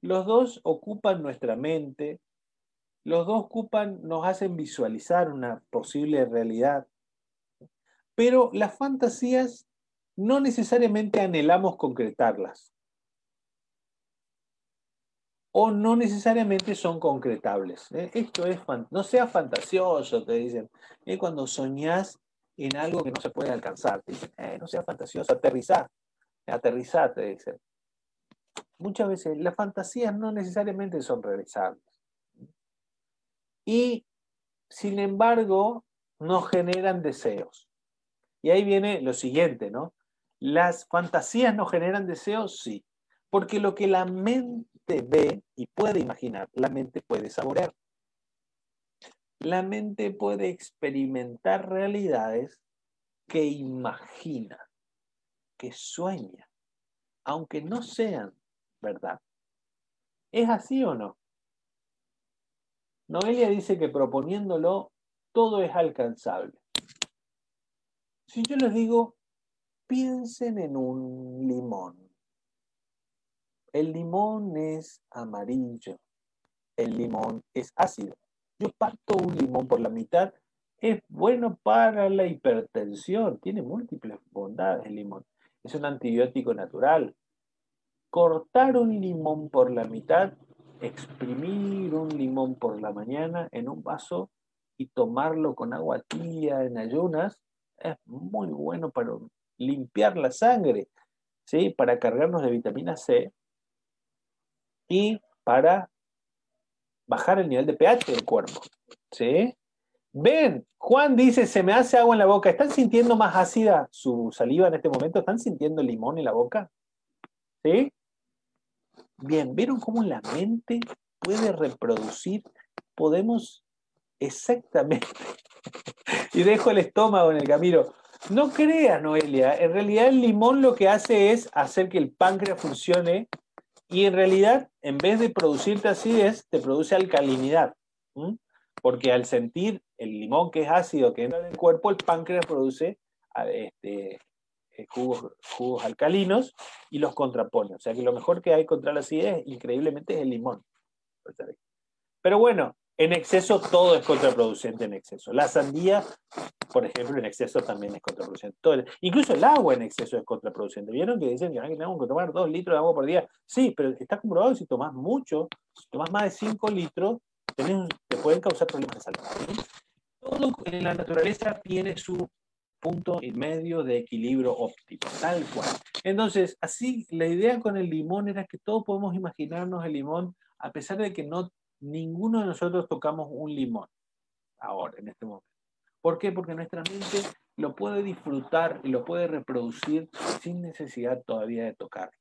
los dos ocupan nuestra mente, los dos ocupan, nos hacen visualizar una posible realidad, pero las fantasías no necesariamente anhelamos concretarlas o no necesariamente son concretables. ¿eh? Esto es, no sea fantasioso, te dicen. Es cuando soñás en algo que no se puede alcanzar. Te dicen, eh, no sea fantasioso, aterrizar. Aterrizar, te dicen muchas veces las fantasías no necesariamente son realizables. Y, sin embargo, nos generan deseos. Y ahí viene lo siguiente, ¿no? ¿Las fantasías nos generan deseos? Sí. Porque lo que la mente ve y puede imaginar, la mente puede saborear. La mente puede experimentar realidades que imagina, que sueña, aunque no sean ¿verdad? ¿Es así o no? Noelia dice que proponiéndolo todo es alcanzable. Si yo les digo, piensen en un limón. El limón es amarillo. El limón es ácido. Yo parto un limón por la mitad. Es bueno para la hipertensión. Tiene múltiples bondades el limón. Es un antibiótico natural. Cortar un limón por la mitad, exprimir un limón por la mañana en un vaso y tomarlo con agua tibia en ayunas es muy bueno para limpiar la sangre, ¿sí? para cargarnos de vitamina C y para bajar el nivel de pH del cuerpo. ¿sí? Ven, Juan dice, se me hace agua en la boca. ¿Están sintiendo más ácida su saliva en este momento? ¿Están sintiendo limón en la boca? ¿Sí? Bien, ¿vieron cómo la mente puede reproducir? Podemos exactamente. <laughs> y dejo el estómago en el camino. No creas, Noelia, en realidad el limón lo que hace es hacer que el páncreas funcione y en realidad, en vez de producirte acidez, te produce alcalinidad. Porque al sentir el limón que es ácido que entra en el cuerpo, el páncreas produce este, eh, jugos, jugos, alcalinos y los contrapone. O sea que lo mejor que hay contra la acidez, increíblemente, es el limón. Pero bueno, en exceso todo es contraproducente en exceso. La sandía, por ejemplo, en exceso también es contraproducente. incluso el agua en exceso es contraproducente. ¿Vieron que dicen que tenemos que tomar dos litros de agua por día? Sí, pero está comprobado que si tomas mucho, si tomas más de 5 litros, te pueden causar problemas de salud. Todo en la naturaleza tiene su punto y medio de equilibrio óptimo, tal cual. Entonces, así, la idea con el limón era que todos podemos imaginarnos el limón, a pesar de que no ninguno de nosotros tocamos un limón ahora, en este momento. ¿Por qué? Porque nuestra mente lo puede disfrutar y lo puede reproducir sin necesidad todavía de tocarlo.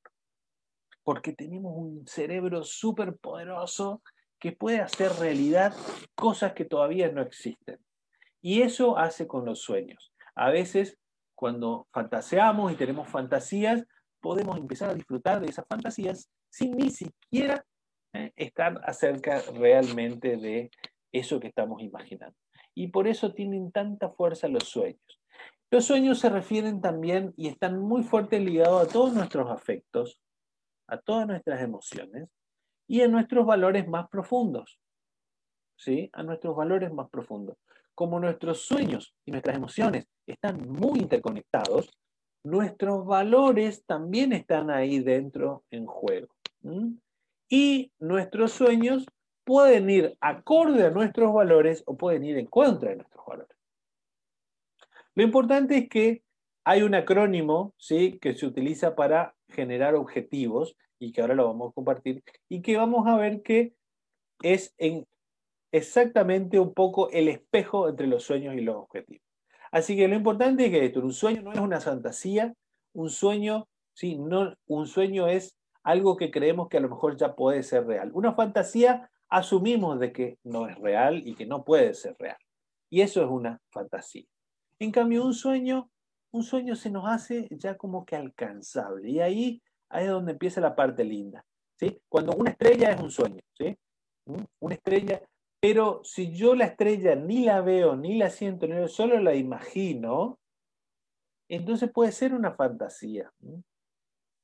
Porque tenemos un cerebro súper poderoso que puede hacer realidad cosas que todavía no existen. Y eso hace con los sueños. A veces, cuando fantaseamos y tenemos fantasías, podemos empezar a disfrutar de esas fantasías sin ni siquiera ¿eh? estar acerca realmente de eso que estamos imaginando. Y por eso tienen tanta fuerza los sueños. Los sueños se refieren también y están muy fuerte ligados a todos nuestros afectos, a todas nuestras emociones y a nuestros valores más profundos. ¿Sí? A nuestros valores más profundos. Como nuestros sueños y nuestras emociones están muy interconectados, nuestros valores también están ahí dentro en juego y nuestros sueños pueden ir acorde a nuestros valores o pueden ir en contra de nuestros valores. Lo importante es que hay un acrónimo ¿sí? que se utiliza para generar objetivos y que ahora lo vamos a compartir y que vamos a ver que es en exactamente un poco el espejo entre los sueños y los objetivos. Así que lo importante es que esto, un sueño no es una fantasía, un sueño, ¿sí? no, un sueño es algo que creemos que a lo mejor ya puede ser real. Una fantasía asumimos de que no es real y que no puede ser real. Y eso es una fantasía. En cambio, un sueño, un sueño se nos hace ya como que alcanzable. Y ahí, ahí es donde empieza la parte linda. ¿sí? Cuando una estrella es un sueño, ¿sí? ¿Mm? Una estrella, pero si yo la estrella ni la veo, ni la siento, ni solo la imagino, entonces puede ser una fantasía.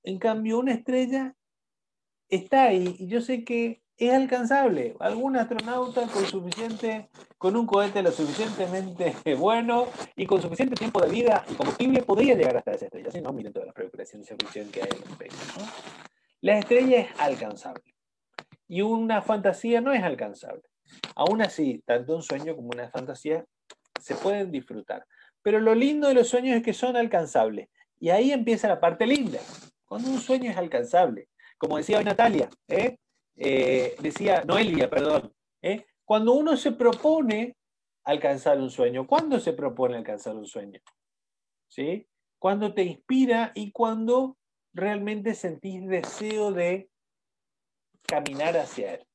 En cambio, una estrella está ahí y yo sé que es alcanzable. Algún astronauta con suficiente, con un cohete lo suficientemente <laughs> bueno y con suficiente tiempo de vida y combustible podría llegar hasta esa estrella. Si no, miren todas las películas de que hay en el ¿no? La estrella es alcanzable y una fantasía no es alcanzable. Aún así, tanto un sueño como una fantasía se pueden disfrutar. Pero lo lindo de los sueños es que son alcanzables. Y ahí empieza la parte linda. Cuando un sueño es alcanzable. Como decía Natalia, ¿eh? Eh, decía Noelia, perdón, ¿eh? cuando uno se propone alcanzar un sueño, ¿cuándo se propone alcanzar un sueño? ¿Sí? Cuando te inspira y cuando realmente sentís deseo de caminar hacia él.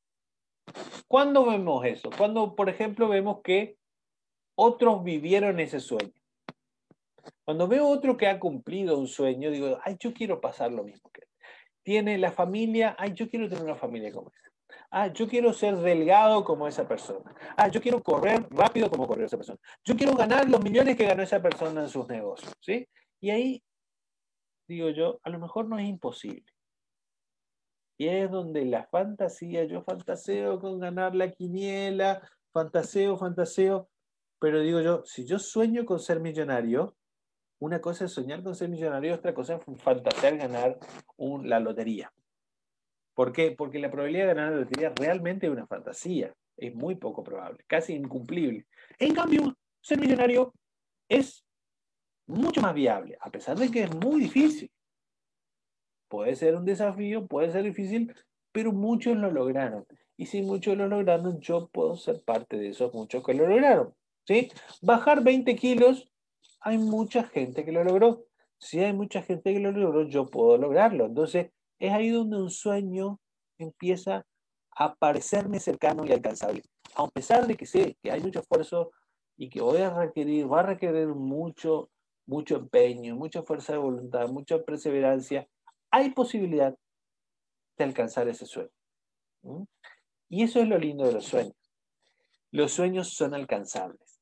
¿Cuándo vemos eso? Cuando, por ejemplo, vemos que otros vivieron ese sueño. Cuando veo otro que ha cumplido un sueño, digo, ay, yo quiero pasar lo mismo que él. Tiene la familia, ay, yo quiero tener una familia como esa. Ah, yo quiero ser delgado como esa persona. Ah, yo quiero correr rápido como corrió esa persona. Yo quiero ganar los millones que ganó esa persona en sus negocios. ¿sí? Y ahí, digo yo, a lo mejor no es imposible. Y es donde la fantasía, yo fantaseo con ganar la quiniela, fantaseo, fantaseo, pero digo yo, si yo sueño con ser millonario, una cosa es soñar con ser millonario, otra cosa es fantasear ganar la lotería. ¿Por qué? Porque la probabilidad de ganar la lotería realmente es una fantasía. Es muy poco probable, casi incumplible. En cambio, ser millonario es mucho más viable, a pesar de que es muy difícil. Puede ser un desafío, puede ser difícil, pero muchos lo lograron. Y si muchos lo lograron, yo puedo ser parte de esos muchos que lo lograron. ¿sí? Bajar 20 kilos, hay mucha gente que lo logró. Si hay mucha gente que lo logró, yo puedo lograrlo. Entonces, es ahí donde un sueño empieza a parecerme cercano y alcanzable. A pesar de que sé que hay mucho esfuerzo y que voy a requerir, va a requerir mucho, mucho empeño, mucha fuerza de voluntad, mucha perseverancia, hay posibilidad de alcanzar ese sueño. Y eso es lo lindo de los sueños. Los sueños son alcanzables.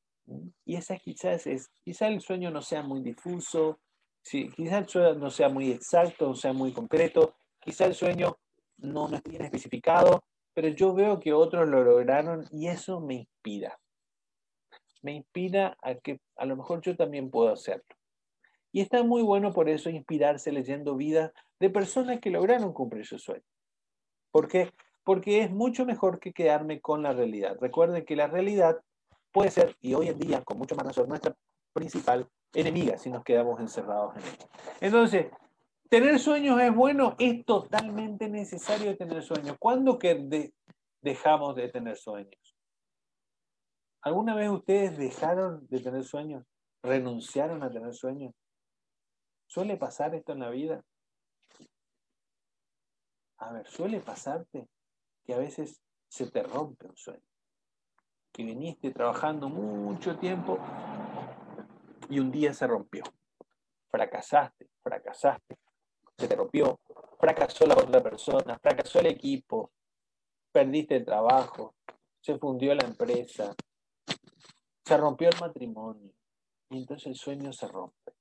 Y esa quizás es, quizás el sueño no sea muy difuso, sí, quizás el sueño no sea muy exacto, no sea muy concreto, quizás el sueño no, no esté bien especificado, pero yo veo que otros lo lograron y eso me inspira. Me inspira a que a lo mejor yo también puedo hacerlo. Y está muy bueno por eso inspirarse leyendo vidas de personas que lograron cumplir su sueño. ¿Por qué? Porque es mucho mejor que quedarme con la realidad. Recuerden que la realidad puede ser, y hoy en día con mucho más razón, nuestra principal enemiga si nos quedamos encerrados en ella. Entonces, ¿tener sueños es bueno? Es totalmente necesario tener sueños. ¿Cuándo que dejamos de tener sueños? ¿Alguna vez ustedes dejaron de tener sueños? ¿Renunciaron a tener sueños? ¿Suele pasar esto en la vida? A ver, suele pasarte que a veces se te rompe un sueño. Que viniste trabajando mucho tiempo y un día se rompió. Fracasaste, fracasaste, se te rompió, fracasó la otra persona, fracasó el equipo, perdiste el trabajo, se fundió la empresa, se rompió el matrimonio. Y entonces el sueño se rompe.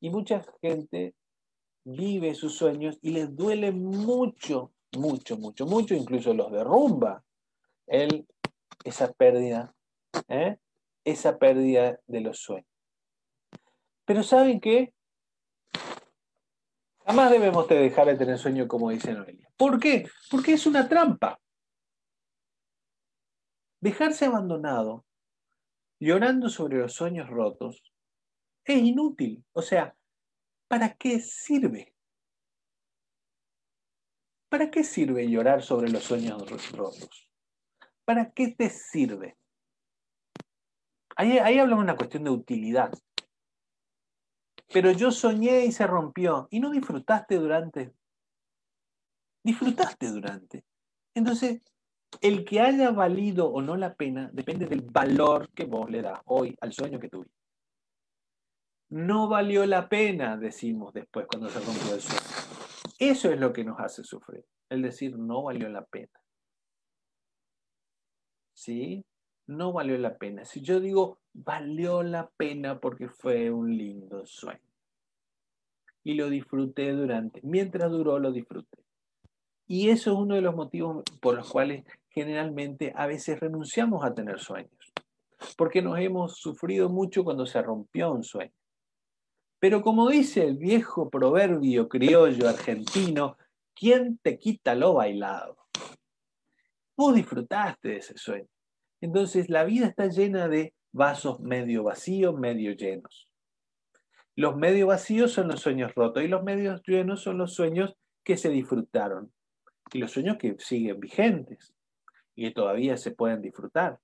Y mucha gente vive sus sueños y les duele mucho, mucho, mucho, mucho, incluso los derrumba. El, esa pérdida, ¿eh? esa pérdida de los sueños. Pero ¿saben qué? Jamás debemos dejar de tener sueño, como dice Noelia. ¿Por qué? Porque es una trampa. Dejarse abandonado, llorando sobre los sueños rotos, es inútil. O sea, ¿para qué sirve? ¿Para qué sirve llorar sobre los sueños rotos? ¿Para qué te sirve? Ahí, ahí hablamos de una cuestión de utilidad. Pero yo soñé y se rompió. Y no disfrutaste durante. Disfrutaste durante. Entonces, el que haya valido o no la pena depende del valor que vos le das hoy al sueño que tuviste. No valió la pena, decimos después cuando se rompió el sueño. Eso es lo que nos hace sufrir, el decir no valió la pena. ¿Sí? No valió la pena. Si yo digo valió la pena porque fue un lindo sueño. Y lo disfruté durante, mientras duró lo disfruté. Y eso es uno de los motivos por los cuales generalmente a veces renunciamos a tener sueños. Porque nos hemos sufrido mucho cuando se rompió un sueño. Pero como dice el viejo proverbio criollo argentino, ¿quién te quita lo bailado? Vos disfrutaste de ese sueño. Entonces la vida está llena de vasos medio vacíos, medio llenos. Los medio vacíos son los sueños rotos y los medios llenos son los sueños que se disfrutaron y los sueños que siguen vigentes y que todavía se pueden disfrutar.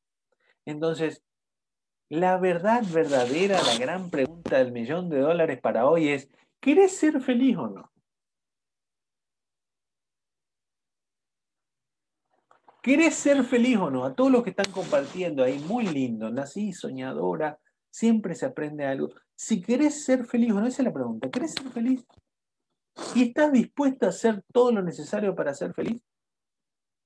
Entonces, la verdad verdadera, la gran pregunta del millón de dólares para hoy es, ¿quieres ser feliz o no? ¿Querés ser feliz o no? A todos los que están compartiendo ahí, muy lindo, nací soñadora, siempre se aprende algo. Si querés ser feliz o no, esa es la pregunta. ¿Querés ser feliz? ¿Y estás dispuesta a hacer todo lo necesario para ser feliz?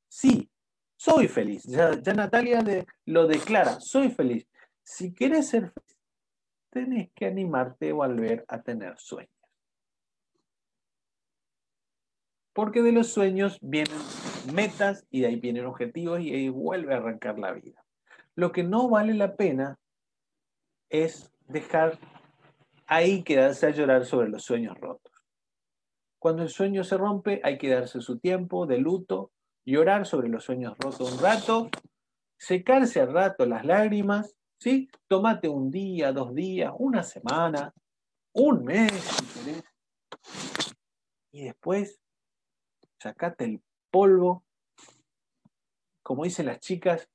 Sí, soy feliz. Ya, Natalia lo declara, soy feliz. Si quieres ser feliz, tenés que animarte a volver a tener sueños. Porque de los sueños vienen metas y de ahí vienen objetivos y ahí vuelve a arrancar la vida. Lo que no vale la pena es dejar ahí quedarse a llorar sobre los sueños rotos. Cuando el sueño se rompe, hay que darse su tiempo de luto, llorar sobre los sueños rotos un rato, secarse al rato las lágrimas, ¿sí? Tómate un día, dos días, una semana, un mes. Y después, sacate el polvo. Como dicen las chicas,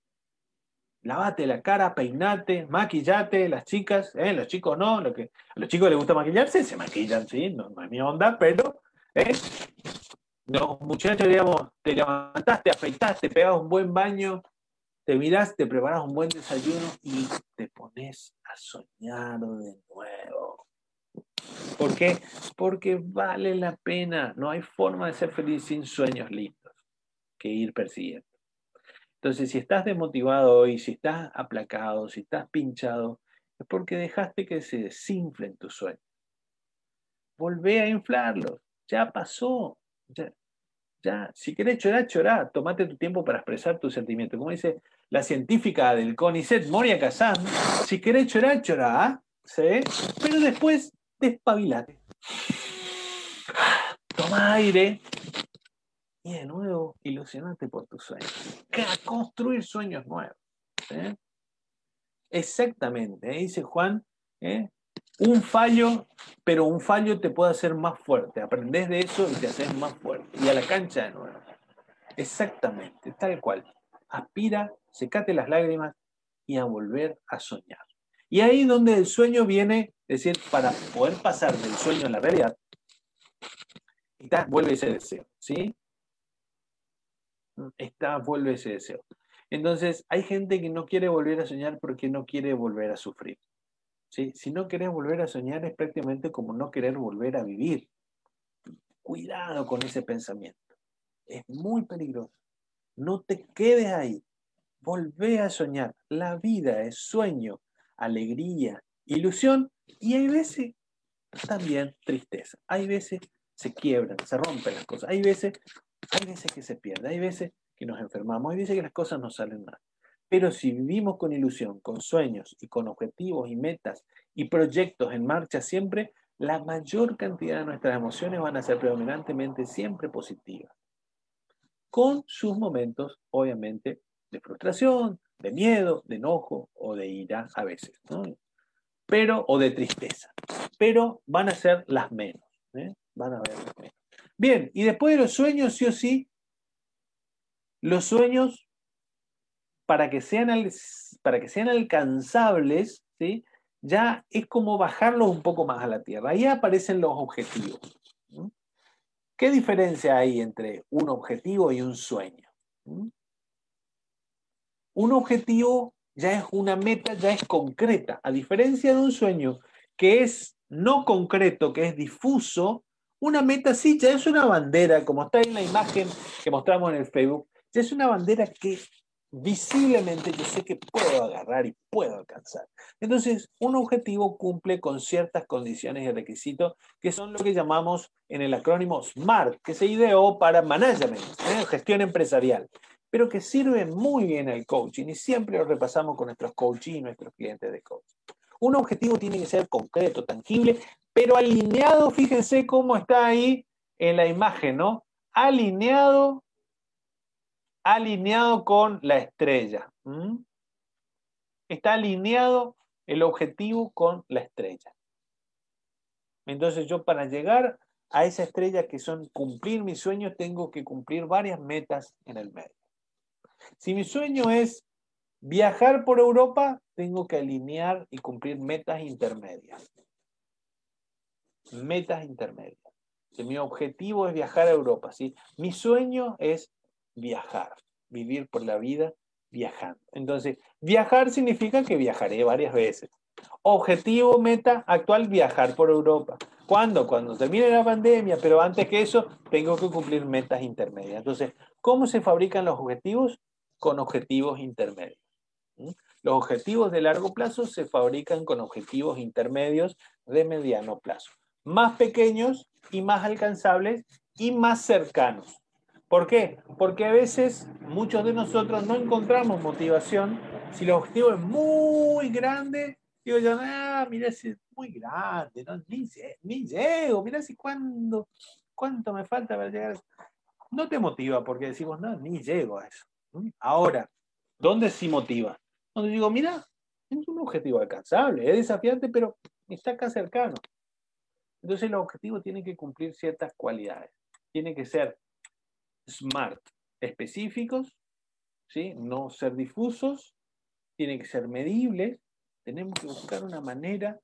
lavate la cara, peinate, maquillate, las chicas, ¿eh? los chicos no, lo que, a los chicos les gusta maquillarse, se maquillan, sí, no, no es mi onda, pero ¿eh? los muchachos, digamos, te levantaste, afeitaste, pegabas un buen baño, te mirás, te preparas un buen desayuno y te pones a soñar de nuevo. ¿Por qué? Porque vale la pena. No hay forma de ser feliz sin sueños lindos que ir persiguiendo. Entonces, si estás desmotivado hoy, si estás aplacado, si estás pinchado, es porque dejaste que se desinflen tus sueños. Volvé a inflarlos. Ya pasó. Ya, ya. Si querés chorar, chorá. Tomate tu tiempo para expresar tus sentimientos. Como dice la científica del CONICET, Moria Kazan, si querés chorar, chorá. ¿sí? Pero después despabilate. Toma aire y de nuevo, ilusionate por tus sueños. Construir sueños nuevos. Exactamente, ¿eh? dice Juan, ¿eh? un fallo, pero un fallo te puede hacer más fuerte. Aprendes de eso y te haces más fuerte. Y a la cancha de nuevo. Exactamente, tal cual. Aspira, secate las lágrimas y a volver a soñar. Y ahí donde el sueño viene, es decir, para poder pasar del sueño a la realidad, vuelve ese deseo, ¿sí? Está, vuelve ese deseo. Entonces, hay gente que no quiere volver a soñar porque no quiere volver a sufrir. ¿sí? Si no querés volver a soñar es prácticamente como no querer volver a vivir. Cuidado con ese pensamiento. Es muy peligroso. No te quedes ahí. Volvé a soñar. La vida es sueño, alegría, ilusión y hay veces también tristeza. Hay veces se quiebran, se rompen las cosas. Hay veces hay veces que se pierde, hay veces que nos enfermamos, hay veces que las cosas no salen mal. Pero si vivimos con ilusión, con sueños y con objetivos y metas y proyectos en marcha siempre, la mayor cantidad de nuestras emociones van a ser predominantemente siempre positivas. Con sus momentos, obviamente, de frustración, de miedo, de enojo o de ira a veces, Pero, o de tristeza. Pero van a ser las menos. ¿eh? Van a ver las menos. Bien, y después de los sueños, sí o sí, los sueños, para que sean, para que sean alcanzables, ya es como bajarlos un poco más a la tierra. Ahí aparecen los objetivos. ¿Qué diferencia hay entre un objetivo y un sueño? Un objetivo ya es una meta, ya es concreta, a diferencia de un sueño que es no concreto, que es difuso, una meta sí, ya es una bandera, como está en la imagen que mostramos en el Facebook, ya es una bandera que visiblemente yo sé que puedo agarrar y puedo alcanzar. Entonces, un objetivo cumple con ciertas condiciones y requisitos que son lo que llamamos en el acrónimo SMART, que se ideó para management, ¿eh? gestión empresarial, pero que sirve muy bien al coaching y siempre lo repasamos con nuestros coaches y nuestros clientes de coaching. Un objetivo tiene que ser concreto, tangible, pero alineado, fíjense cómo está ahí en la imagen, ¿no? Alineado, alineado con la estrella. Está alineado el objetivo con la estrella. Entonces yo para llegar a esa estrella que son cumplir mis sueños, tengo que cumplir varias metas en el medio. Si mi sueño es Viajar por Europa, tengo que alinear y cumplir metas intermedias. Metas intermedias. Mi objetivo es viajar a Europa, ¿sí? mi sueño es viajar, vivir por la vida viajando. Entonces, viajar significa que viajaré varias veces. Objetivo, meta actual, viajar por Europa. ¿Cuándo? Cuando termine la pandemia, pero antes que eso, tengo que cumplir metas intermedias. Entonces, ¿cómo se fabrican los objetivos? Con objetivos intermedios. Los objetivos de largo plazo se fabrican con objetivos intermedios de mediano plazo, más pequeños y más alcanzables y más cercanos. ¿Por qué? Porque a veces muchos de nosotros no encontramos motivación si el objetivo es muy grande. Digo yo, ah, mira si es muy grande, ni, llego, mira si cuándo, cuánto me falta para llegar. No te motiva porque decimos, no, ni llego a eso. Ahora, ¿dónde sí motiva? Donde digo, mira, es un objetivo alcanzable, es desafiante, pero está acá cercano. Entonces el objetivo tiene que cumplir ciertas cualidades. Tiene que ser smart, específicos, ¿sí? no ser difusos, tiene que ser medibles. Tenemos que buscar una manera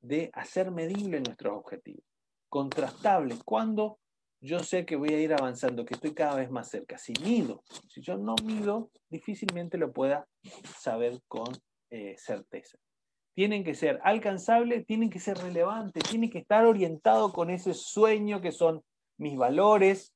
de hacer medibles nuestros objetivos. Contrastables. Cuando yo sé que voy a ir avanzando, que estoy cada vez más cerca. Si mido, si yo no mido, difícilmente lo pueda saber con eh, certeza. Tienen que ser alcanzables, tienen que ser relevantes, tienen que estar orientados con ese sueño que son mis valores,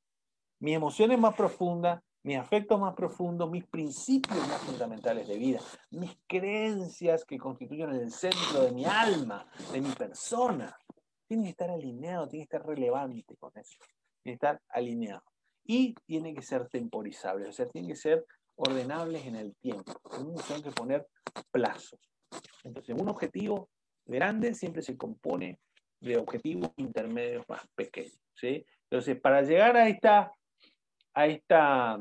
mis emociones más profundas, mis afectos más profundos, mis principios más fundamentales de vida, mis creencias que constituyen el centro de mi alma, de mi persona. Tienen que estar alineados, tienen que estar relevantes con eso estar alineado. Y tiene que ser temporizable, o sea, tiene que ser ordenables en el tiempo. Tenemos que poner plazos. Entonces, un objetivo grande siempre se compone de objetivos intermedios más pequeños. ¿sí? Entonces, para llegar a esta, a esta,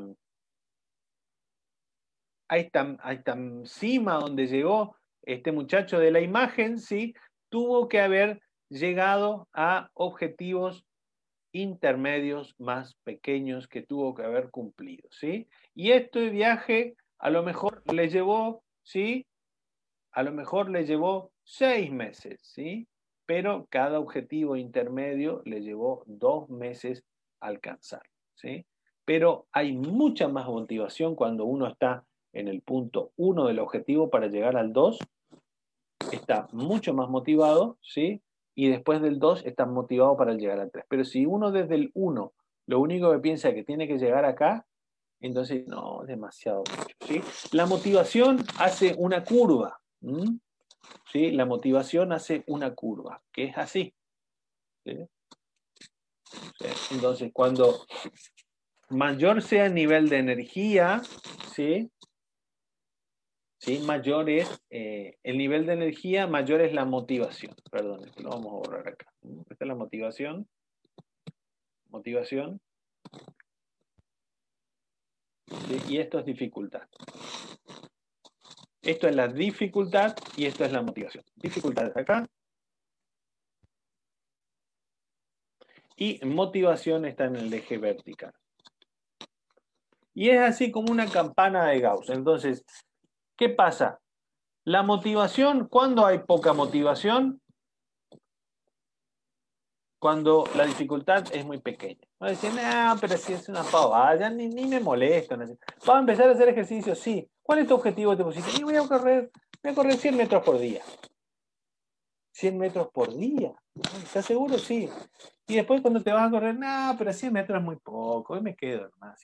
a esta, a esta cima donde llegó este muchacho de la imagen, ¿sí? tuvo que haber llegado a objetivos intermedios más pequeños que tuvo que haber cumplido, ¿sí? Y este viaje a lo mejor le llevó, ¿sí? A lo mejor le llevó seis meses, ¿sí? Pero cada objetivo intermedio le llevó dos meses alcanzar, ¿sí? Pero hay mucha más motivación cuando uno está en el punto uno del objetivo para llegar al dos, está mucho más motivado, ¿sí? Y después del 2 están motivados para llegar al 3. Pero si uno desde el 1 lo único que piensa es que tiene que llegar acá, entonces no, demasiado mucho. La motivación hace una curva. ¿sí? La motivación hace una curva, que es así. Entonces, cuando mayor sea el nivel de energía, ¿sí? ¿Sí? Mayor es eh, el nivel de energía, mayor es la motivación. Perdón, lo vamos a borrar acá. Esta es la motivación. Motivación. Y esto es dificultad. Esto es la dificultad y esto es la motivación. Dificultad es acá. Y motivación está en el eje vertical. Y es así como una campana de Gauss. Entonces, ¿Qué pasa? La motivación, ¿cuándo hay poca motivación? Cuando la dificultad es muy pequeña. Va a decir, no, pero si es una pavada, ni, ni me molesta. No a empezar a hacer ejercicio, sí. ¿Cuál es tu objetivo? Te pusiste, y voy a correr, voy a correr 100 metros por día. 100 metros por día. ¿Estás seguro? Sí. Y después cuando te vas a correr, no, pero 100 metros es muy poco, hoy me quedo nomás.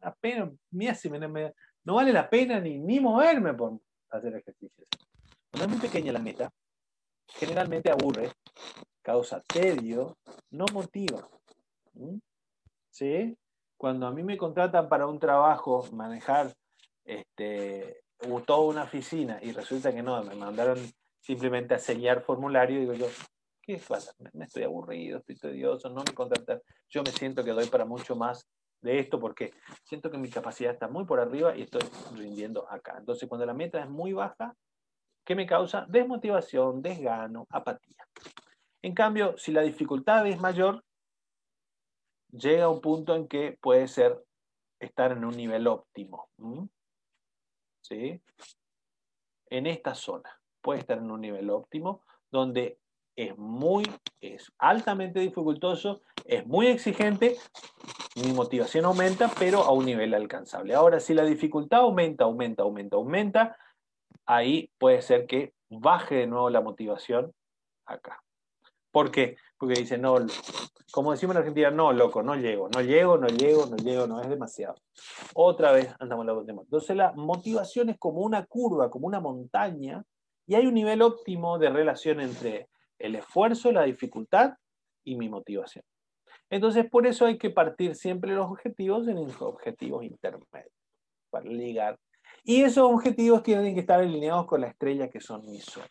Apenas, me hace, me, no vale la pena ni, ni moverme por hacer ejercicios. Cuando es muy pequeña la meta, generalmente aburre, causa tedio, no motiva. ¿Mm? ¿Sí? Cuando a mí me contratan para un trabajo, manejar este, toda una oficina y resulta que no, me mandaron simplemente a sellar formulario, digo yo, ¿qué pasa? Me estoy aburrido, estoy tedioso, no me contratan. Yo me siento que doy para mucho más de esto porque siento que mi capacidad está muy por arriba y estoy rindiendo acá. Entonces, cuando la meta es muy baja, ¿qué me causa? Desmotivación, desgano, apatía. En cambio, si la dificultad es mayor, llega a un punto en que puede ser estar en un nivel óptimo. ¿Sí? En esta zona puede estar en un nivel óptimo donde es muy, es altamente dificultoso, es muy exigente, mi motivación aumenta, pero a un nivel alcanzable. Ahora, si la dificultad aumenta, aumenta, aumenta, aumenta, ahí puede ser que baje de nuevo la motivación acá. ¿Por qué? Porque dice, no, como decimos en Argentina, no, loco, no llego, no llego, no llego, no llego, no es demasiado. Otra vez andamos la última. Entonces la motivación es como una curva, como una montaña, y hay un nivel óptimo de relación entre el esfuerzo, la dificultad y mi motivación. Entonces, por eso hay que partir siempre los objetivos en objetivos intermedios, para ligar. Y esos objetivos tienen que estar alineados con la estrella que son mis sueños.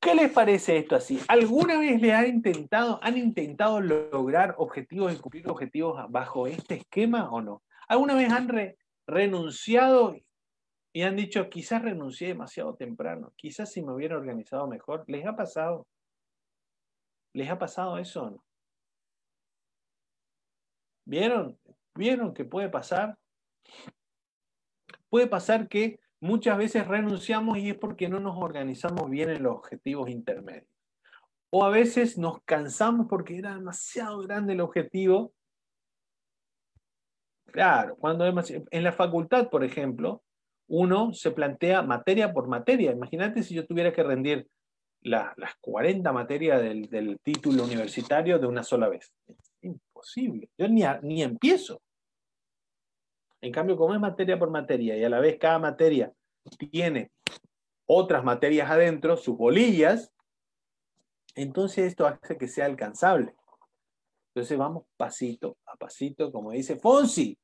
¿Qué les parece esto así? ¿Alguna vez le han intentado, han intentado lograr objetivos y cumplir objetivos bajo este esquema o no? ¿Alguna vez han renunciado y han dicho, quizás renuncié demasiado temprano, quizás si me hubiera organizado mejor? ¿Les ha pasado? ¿Les ha pasado eso o no? ¿Vieron? ¿Vieron que puede pasar? Puede pasar que muchas veces renunciamos y es porque no nos organizamos bien en los objetivos intermedios. O a veces nos cansamos porque era demasiado grande el objetivo. Claro, cuando en la facultad, por ejemplo, uno se plantea materia por materia. Imagínate si yo tuviera que rendir las 40 materias del, título universitario de una sola vez. Imposible. Yo ni, ni empiezo. En cambio, como es materia por materia y a la vez cada materia tiene otras materias adentro, sus bolillas, entonces esto hace que sea alcanzable. Entonces vamos pasito a pasito, como dice Fonsi,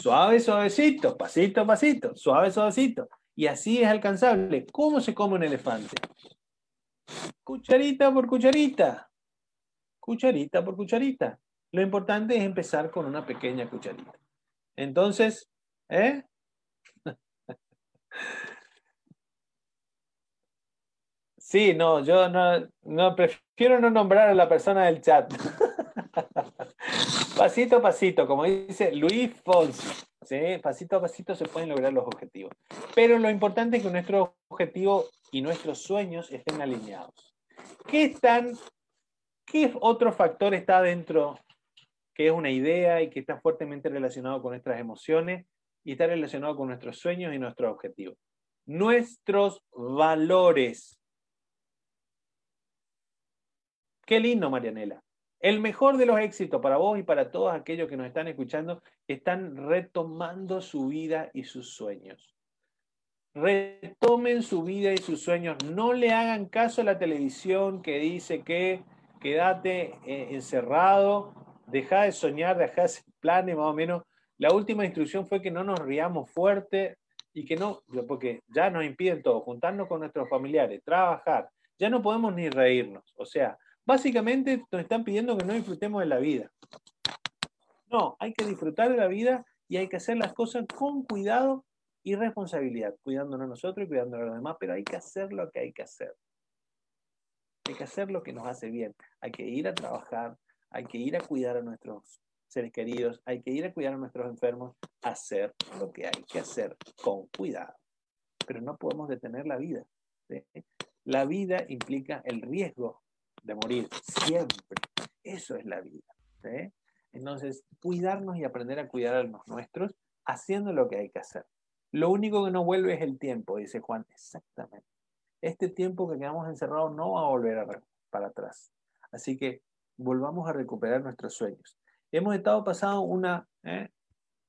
suave, suavecito, pasito pasito, suave, suavecito. Y así es alcanzable. ¿Cómo se come un elefante? Cucharita por cucharita. Cucharita por cucharita. Lo importante es empezar con una pequeña cucharita. Entonces, ¿eh? <laughs> Sí, no, yo no, no, prefiero no nombrar a la persona del chat. <laughs> pasito a pasito, como dice Luis Fonsi, ¿sí? pasito a pasito se pueden lograr los objetivos. Pero lo importante es que nuestro objetivo y nuestros sueños estén alineados. ¿Qué, están, ¿Qué otro factor está dentro que es una idea y que está fuertemente relacionado con nuestras emociones y está relacionado con nuestros sueños y nuestros objetivos? Nuestros valores. Qué lindo, Marianela. El mejor de los éxitos para vos y para todos aquellos que nos están escuchando están retomando su vida y sus sueños. Retomen su vida y sus sueños. No le hagan caso a la televisión que dice que quédate eh, encerrado, deja de soñar, deja de hacer planes más o menos. La última instrucción fue que no nos riamos fuerte y que no, porque ya nos impiden todo, juntarnos con nuestros familiares, trabajar, ya no podemos ni reírnos. O sea, Básicamente nos están pidiendo que no disfrutemos de la vida. No, hay que disfrutar de la vida y hay que hacer las cosas con cuidado y responsabilidad, cuidándonos nosotros y cuidando a los demás, pero hay que hacer lo que hay que hacer. Hay que hacer lo que nos hace bien. Hay que ir a trabajar, hay que ir a cuidar a nuestros seres queridos, hay que ir a cuidar a nuestros enfermos, hacer lo que hay que hacer con cuidado. Pero no podemos detener la vida. La vida implica el riesgo de morir, siempre. Eso es la vida. Entonces, cuidarnos y aprender a cuidar a los nuestros haciendo lo que hay que hacer. Lo único que no vuelve es el tiempo, dice Juan. Exactamente. Este tiempo que quedamos encerrados no va a volver para atrás. Así que volvamos a recuperar nuestros sueños. Hemos estado pasando una... ¿eh?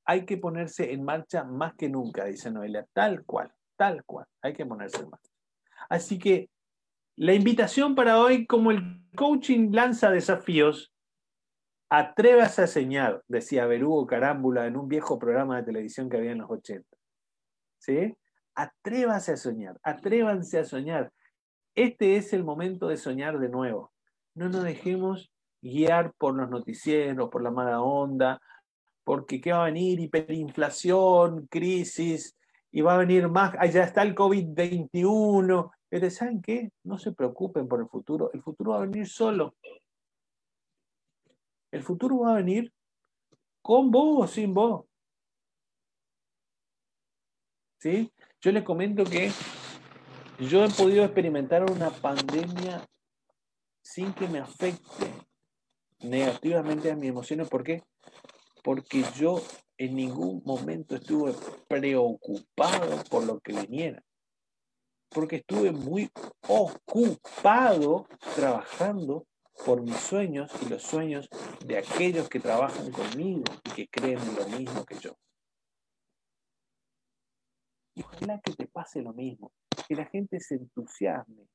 Hay que ponerse en marcha más que nunca, dice Noelia. Tal cual, tal cual. Hay que ponerse en marcha. Así que la invitación para hoy, como el coaching lanza desafíos, atrévase a soñar, decía Berugo Carámbula en un viejo programa de televisión que había en los 80. ¿Sí? Atrévase a soñar, atrévanse a soñar. Este es el momento de soñar de nuevo. No nos dejemos guiar por los noticieros, por la mala onda, porque ¿qué va a venir? Hiperinflación, crisis, y va a venir más, allá está el COVID-21, pero ¿saben qué? No se preocupen por el futuro. El futuro va a venir solo. El futuro va a venir con vos o sin vos. ¿Sí? Yo les comento que yo he podido experimentar una pandemia sin que me afecte negativamente a mis emociones. ¿Por qué? Porque yo en ningún momento estuve preocupado por lo que viniera porque estuve muy ocupado trabajando por mis sueños y los sueños de aquellos que trabajan conmigo y que creen en lo mismo que yo. Y ojalá que te pase lo mismo, que la gente se entusiasme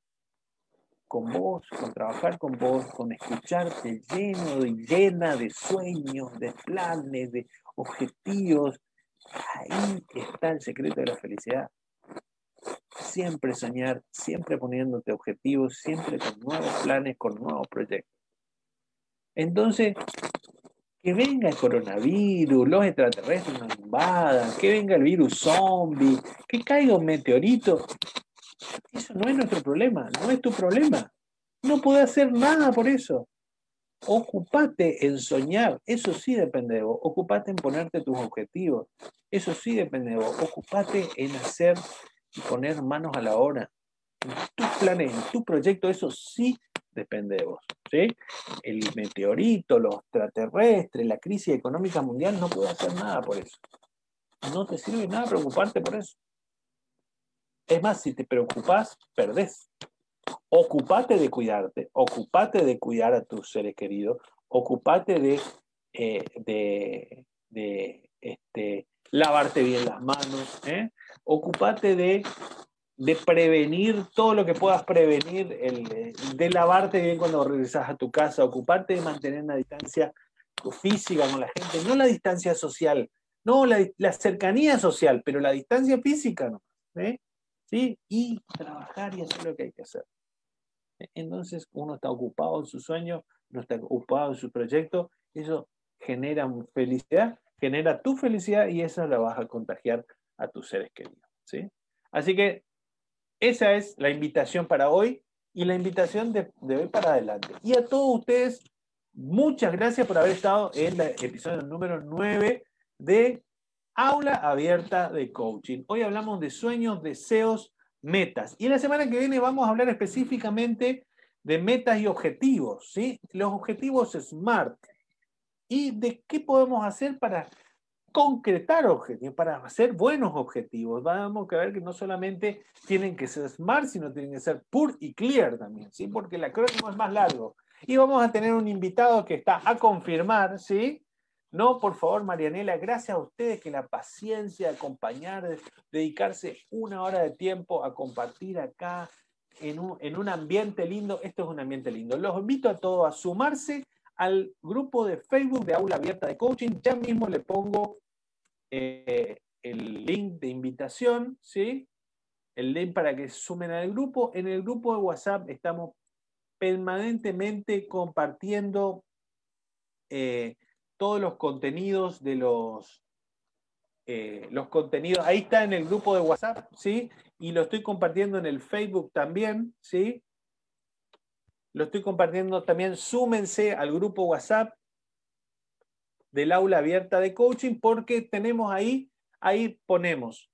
con vos, con trabajar con vos, con escucharte lleno y llena de sueños, de planes, de objetivos. Ahí está el secreto de la felicidad. Siempre soñar, siempre poniéndote objetivos, siempre con nuevos planes, con nuevos proyectos. Entonces, que venga el coronavirus, los extraterrestres nos invadan, que venga el virus zombie, que caiga un meteorito. Eso no es nuestro problema, no es tu problema. No puedes hacer nada por eso. Ocupate en soñar, eso sí depende de vos. Ocupate en ponerte tus objetivos, eso sí depende de vos. Ocupate en hacer poner manos a la obra. Tus planes, en tu proyecto, eso sí depende de vos. ¿sí? El meteorito, los extraterrestres, la crisis económica mundial, no puede hacer nada por eso. No te sirve nada preocuparte por eso. Es más, si te preocupas, perdés. Ocupate de cuidarte, ocupate de cuidar a tus seres queridos, ocupate de, eh, de este, lavarte bien las manos, ¿eh? Ocupate de de prevenir todo lo que puedas prevenir, el, de lavarte bien cuando regresas a tu casa, ocuparte de mantener una distancia física con la gente, no la distancia social, no la, cercanía social, pero la distancia física no. ¿eh? ¿Sí? Y trabajar y hacer lo que hay que hacer. Entonces uno está ocupado en su sueño, no está ocupado en su proyecto, eso genera felicidad, genera tu felicidad y esa la vas a contagiar a tus seres queridos. ¿sí? Así que esa es la invitación para hoy y la invitación de, hoy para adelante. Y a todos ustedes, muchas gracias por haber estado en el episodio número 9 de Aula Abierta de Coaching. Hoy hablamos de sueños, deseos, metas. Y la semana que viene vamos a hablar específicamente de metas y objetivos, ¿sí? Los objetivos SMART. Y de qué podemos hacer para concretar objetivos, para hacer buenos objetivos. Vamos a ver que no solamente tienen que ser smart, sino tienen que ser pur y clear también, ¿sí? Porque el acrónimo es más largo. Y vamos a tener un invitado que está a confirmar, ¿sí? No, por favor, Marianela, gracias a ustedes que la paciencia, acompañar, dedicarse una hora de tiempo a compartir acá en un, en un ambiente lindo. Esto es un ambiente lindo. Los invito a todos a sumarse al grupo de Facebook de Aula Abierta de Coaching. Ya mismo le pongo eh, el link de invitación, ¿sí? El link para que se sumen al grupo. En el grupo de WhatsApp estamos permanentemente compartiendo eh, todos los contenidos de los, eh, los contenidos. Ahí está en el grupo de WhatsApp, ¿sí? Y lo estoy compartiendo en el Facebook también, ¿sí? Lo estoy compartiendo también. Súmense al grupo WhatsApp del aula abierta de coaching porque tenemos ahí, ahí ponemos,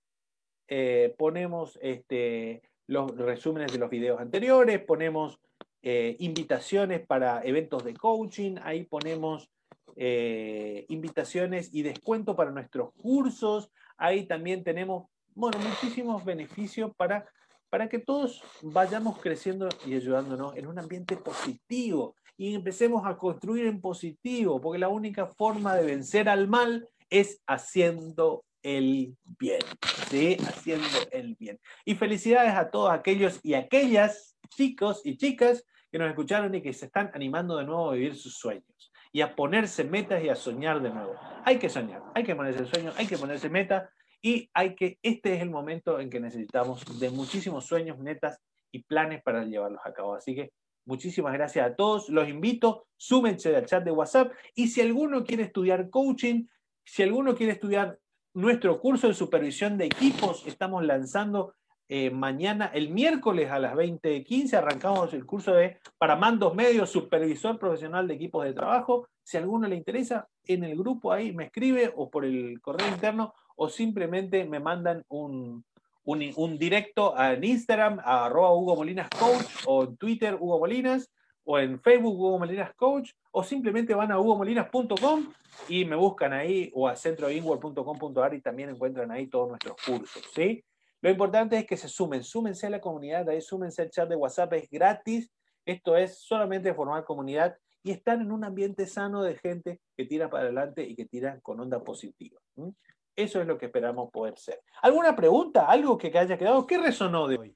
eh, ponemos este, los resúmenes de los videos anteriores, ponemos eh, invitaciones para eventos de coaching, ahí ponemos eh, invitaciones y descuento para nuestros cursos, ahí también tenemos, bueno, muchísimos beneficios para, para que todos vayamos creciendo y ayudándonos en un ambiente positivo, y empecemos a construir en positivo, porque la única forma de vencer al mal es haciendo el bien, ¿sí? Haciendo el bien. Y felicidades a todos aquellos y aquellas chicos y chicas que nos escucharon y que se están animando de nuevo a vivir sus sueños y a ponerse metas y a soñar de nuevo. Hay que soñar, hay que ponerse el sueño, hay que ponerse meta y hay que, este es el momento en que necesitamos de muchísimos sueños, metas y planes para llevarlos a cabo. Así que Muchísimas gracias a todos. Los invito, súmense al chat de WhatsApp. Y si alguno quiere estudiar coaching, si alguno quiere estudiar nuestro curso de supervisión de equipos, estamos lanzando eh, mañana, el miércoles a las 20.15, arrancamos el curso de para mandos medios, supervisor profesional de equipos de trabajo. Si a alguno le interesa, en el grupo ahí me escribe o por el correo interno o simplemente me mandan un, un, directo en Instagram, a arroba Hugo Molinas Coach, o en Twitter Hugo Molinas, o en Facebook Hugo Molinas Coach, o simplemente van a hugomolinas.com y me buscan ahí, o a centroinward.com.ar y también encuentran ahí todos nuestros cursos, ¿sí? Lo importante es que se sumen, súmense a la comunidad, ahí súmense al chat de WhatsApp, es gratis, esto es solamente formar comunidad y estar en un ambiente sano de gente que tira para adelante y que tira con onda positiva. Eso es lo que esperamos poder ser. ¿Alguna pregunta? ¿Algo que haya quedado? ¿Qué resonó de hoy?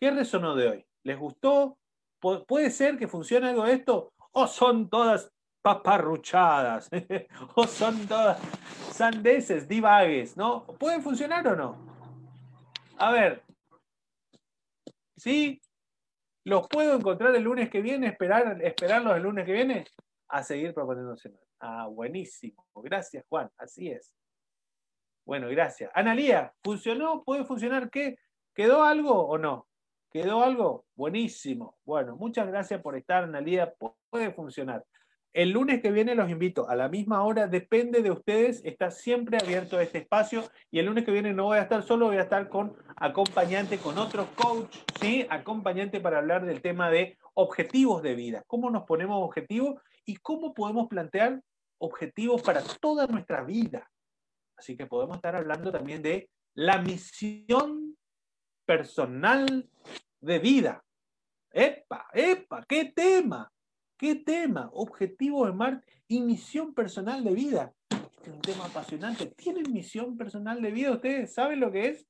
¿Qué resonó de hoy? ¿Les gustó? ¿Puede ser que funcione algo de esto? ¿O son todas paparruchadas? <laughs> ¿O son todas sandeces, divagues? ¿No? ¿Puede funcionar o no? A ver. ¿Sí? ¿Los puedo encontrar el lunes que viene? ¿Esperar, ¿Esperarlos el lunes que viene? A seguir proponiéndose. Ah, buenísimo. Gracias, Juan. Así es. Bueno, gracias. Analía, ¿funcionó? ¿Puede funcionar qué? ¿Quedó algo o no? ¿Quedó algo? Buenísimo. Bueno, muchas gracias por estar, Analía. Puede funcionar. El lunes que viene los invito a la misma hora, depende de ustedes, está siempre abierto este espacio y el lunes que viene no voy a estar solo, voy a estar con acompañante, con otro coach, ¿sí? Acompañante para hablar del tema de objetivos de vida, cómo nos ponemos objetivos y cómo podemos plantear objetivos para toda nuestra vida. Así que podemos estar hablando también de la misión personal de vida. ¡Epa! ¡Epa! ¡Qué tema! ¿Qué tema? Objetivo de Marte y misión personal de vida. es un tema apasionante. ¿Tienen misión personal de vida? ¿Ustedes saben lo que es?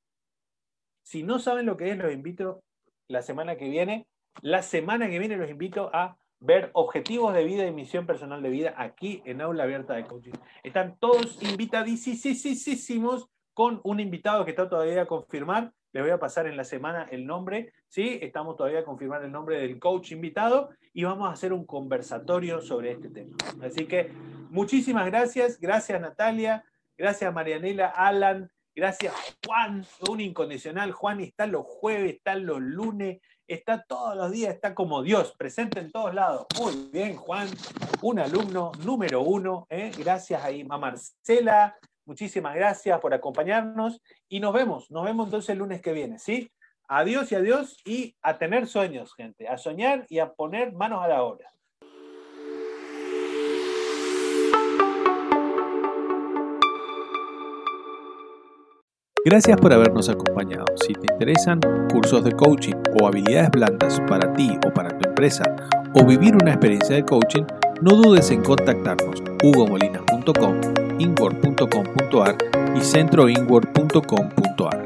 Si no saben lo que es, los invito la semana que viene. La semana que viene los invito a ver objetivos de vida y misión personal de vida aquí en Aula Abierta de Coaching. Están todos invitadísimos con un invitado que está todavía a confirmar. Le voy a pasar en la semana el nombre, ¿sí? Estamos todavía a confirmar el nombre del coach invitado y vamos a hacer un conversatorio sobre este tema. Así que muchísimas gracias, gracias Natalia, gracias Marianela, Alan, gracias Juan, un incondicional. Juan está los jueves, está los lunes, está todos los días, está como Dios, presente en todos lados. Muy bien, Juan, un alumno número uno. ¿eh? Gracias a Marcela, Muchísimas gracias por acompañarnos y nos vemos, nos vemos entonces el lunes que viene, ¿sí? Adiós y adiós y a tener sueños, gente, a soñar y a poner manos a la obra. Gracias por habernos acompañado. Si te interesan cursos de coaching o habilidades blandas para ti o para tu empresa o vivir una experiencia de coaching, no dudes en contactarnos hugomolinas.com inward.com.ar y centroinward.com.ar.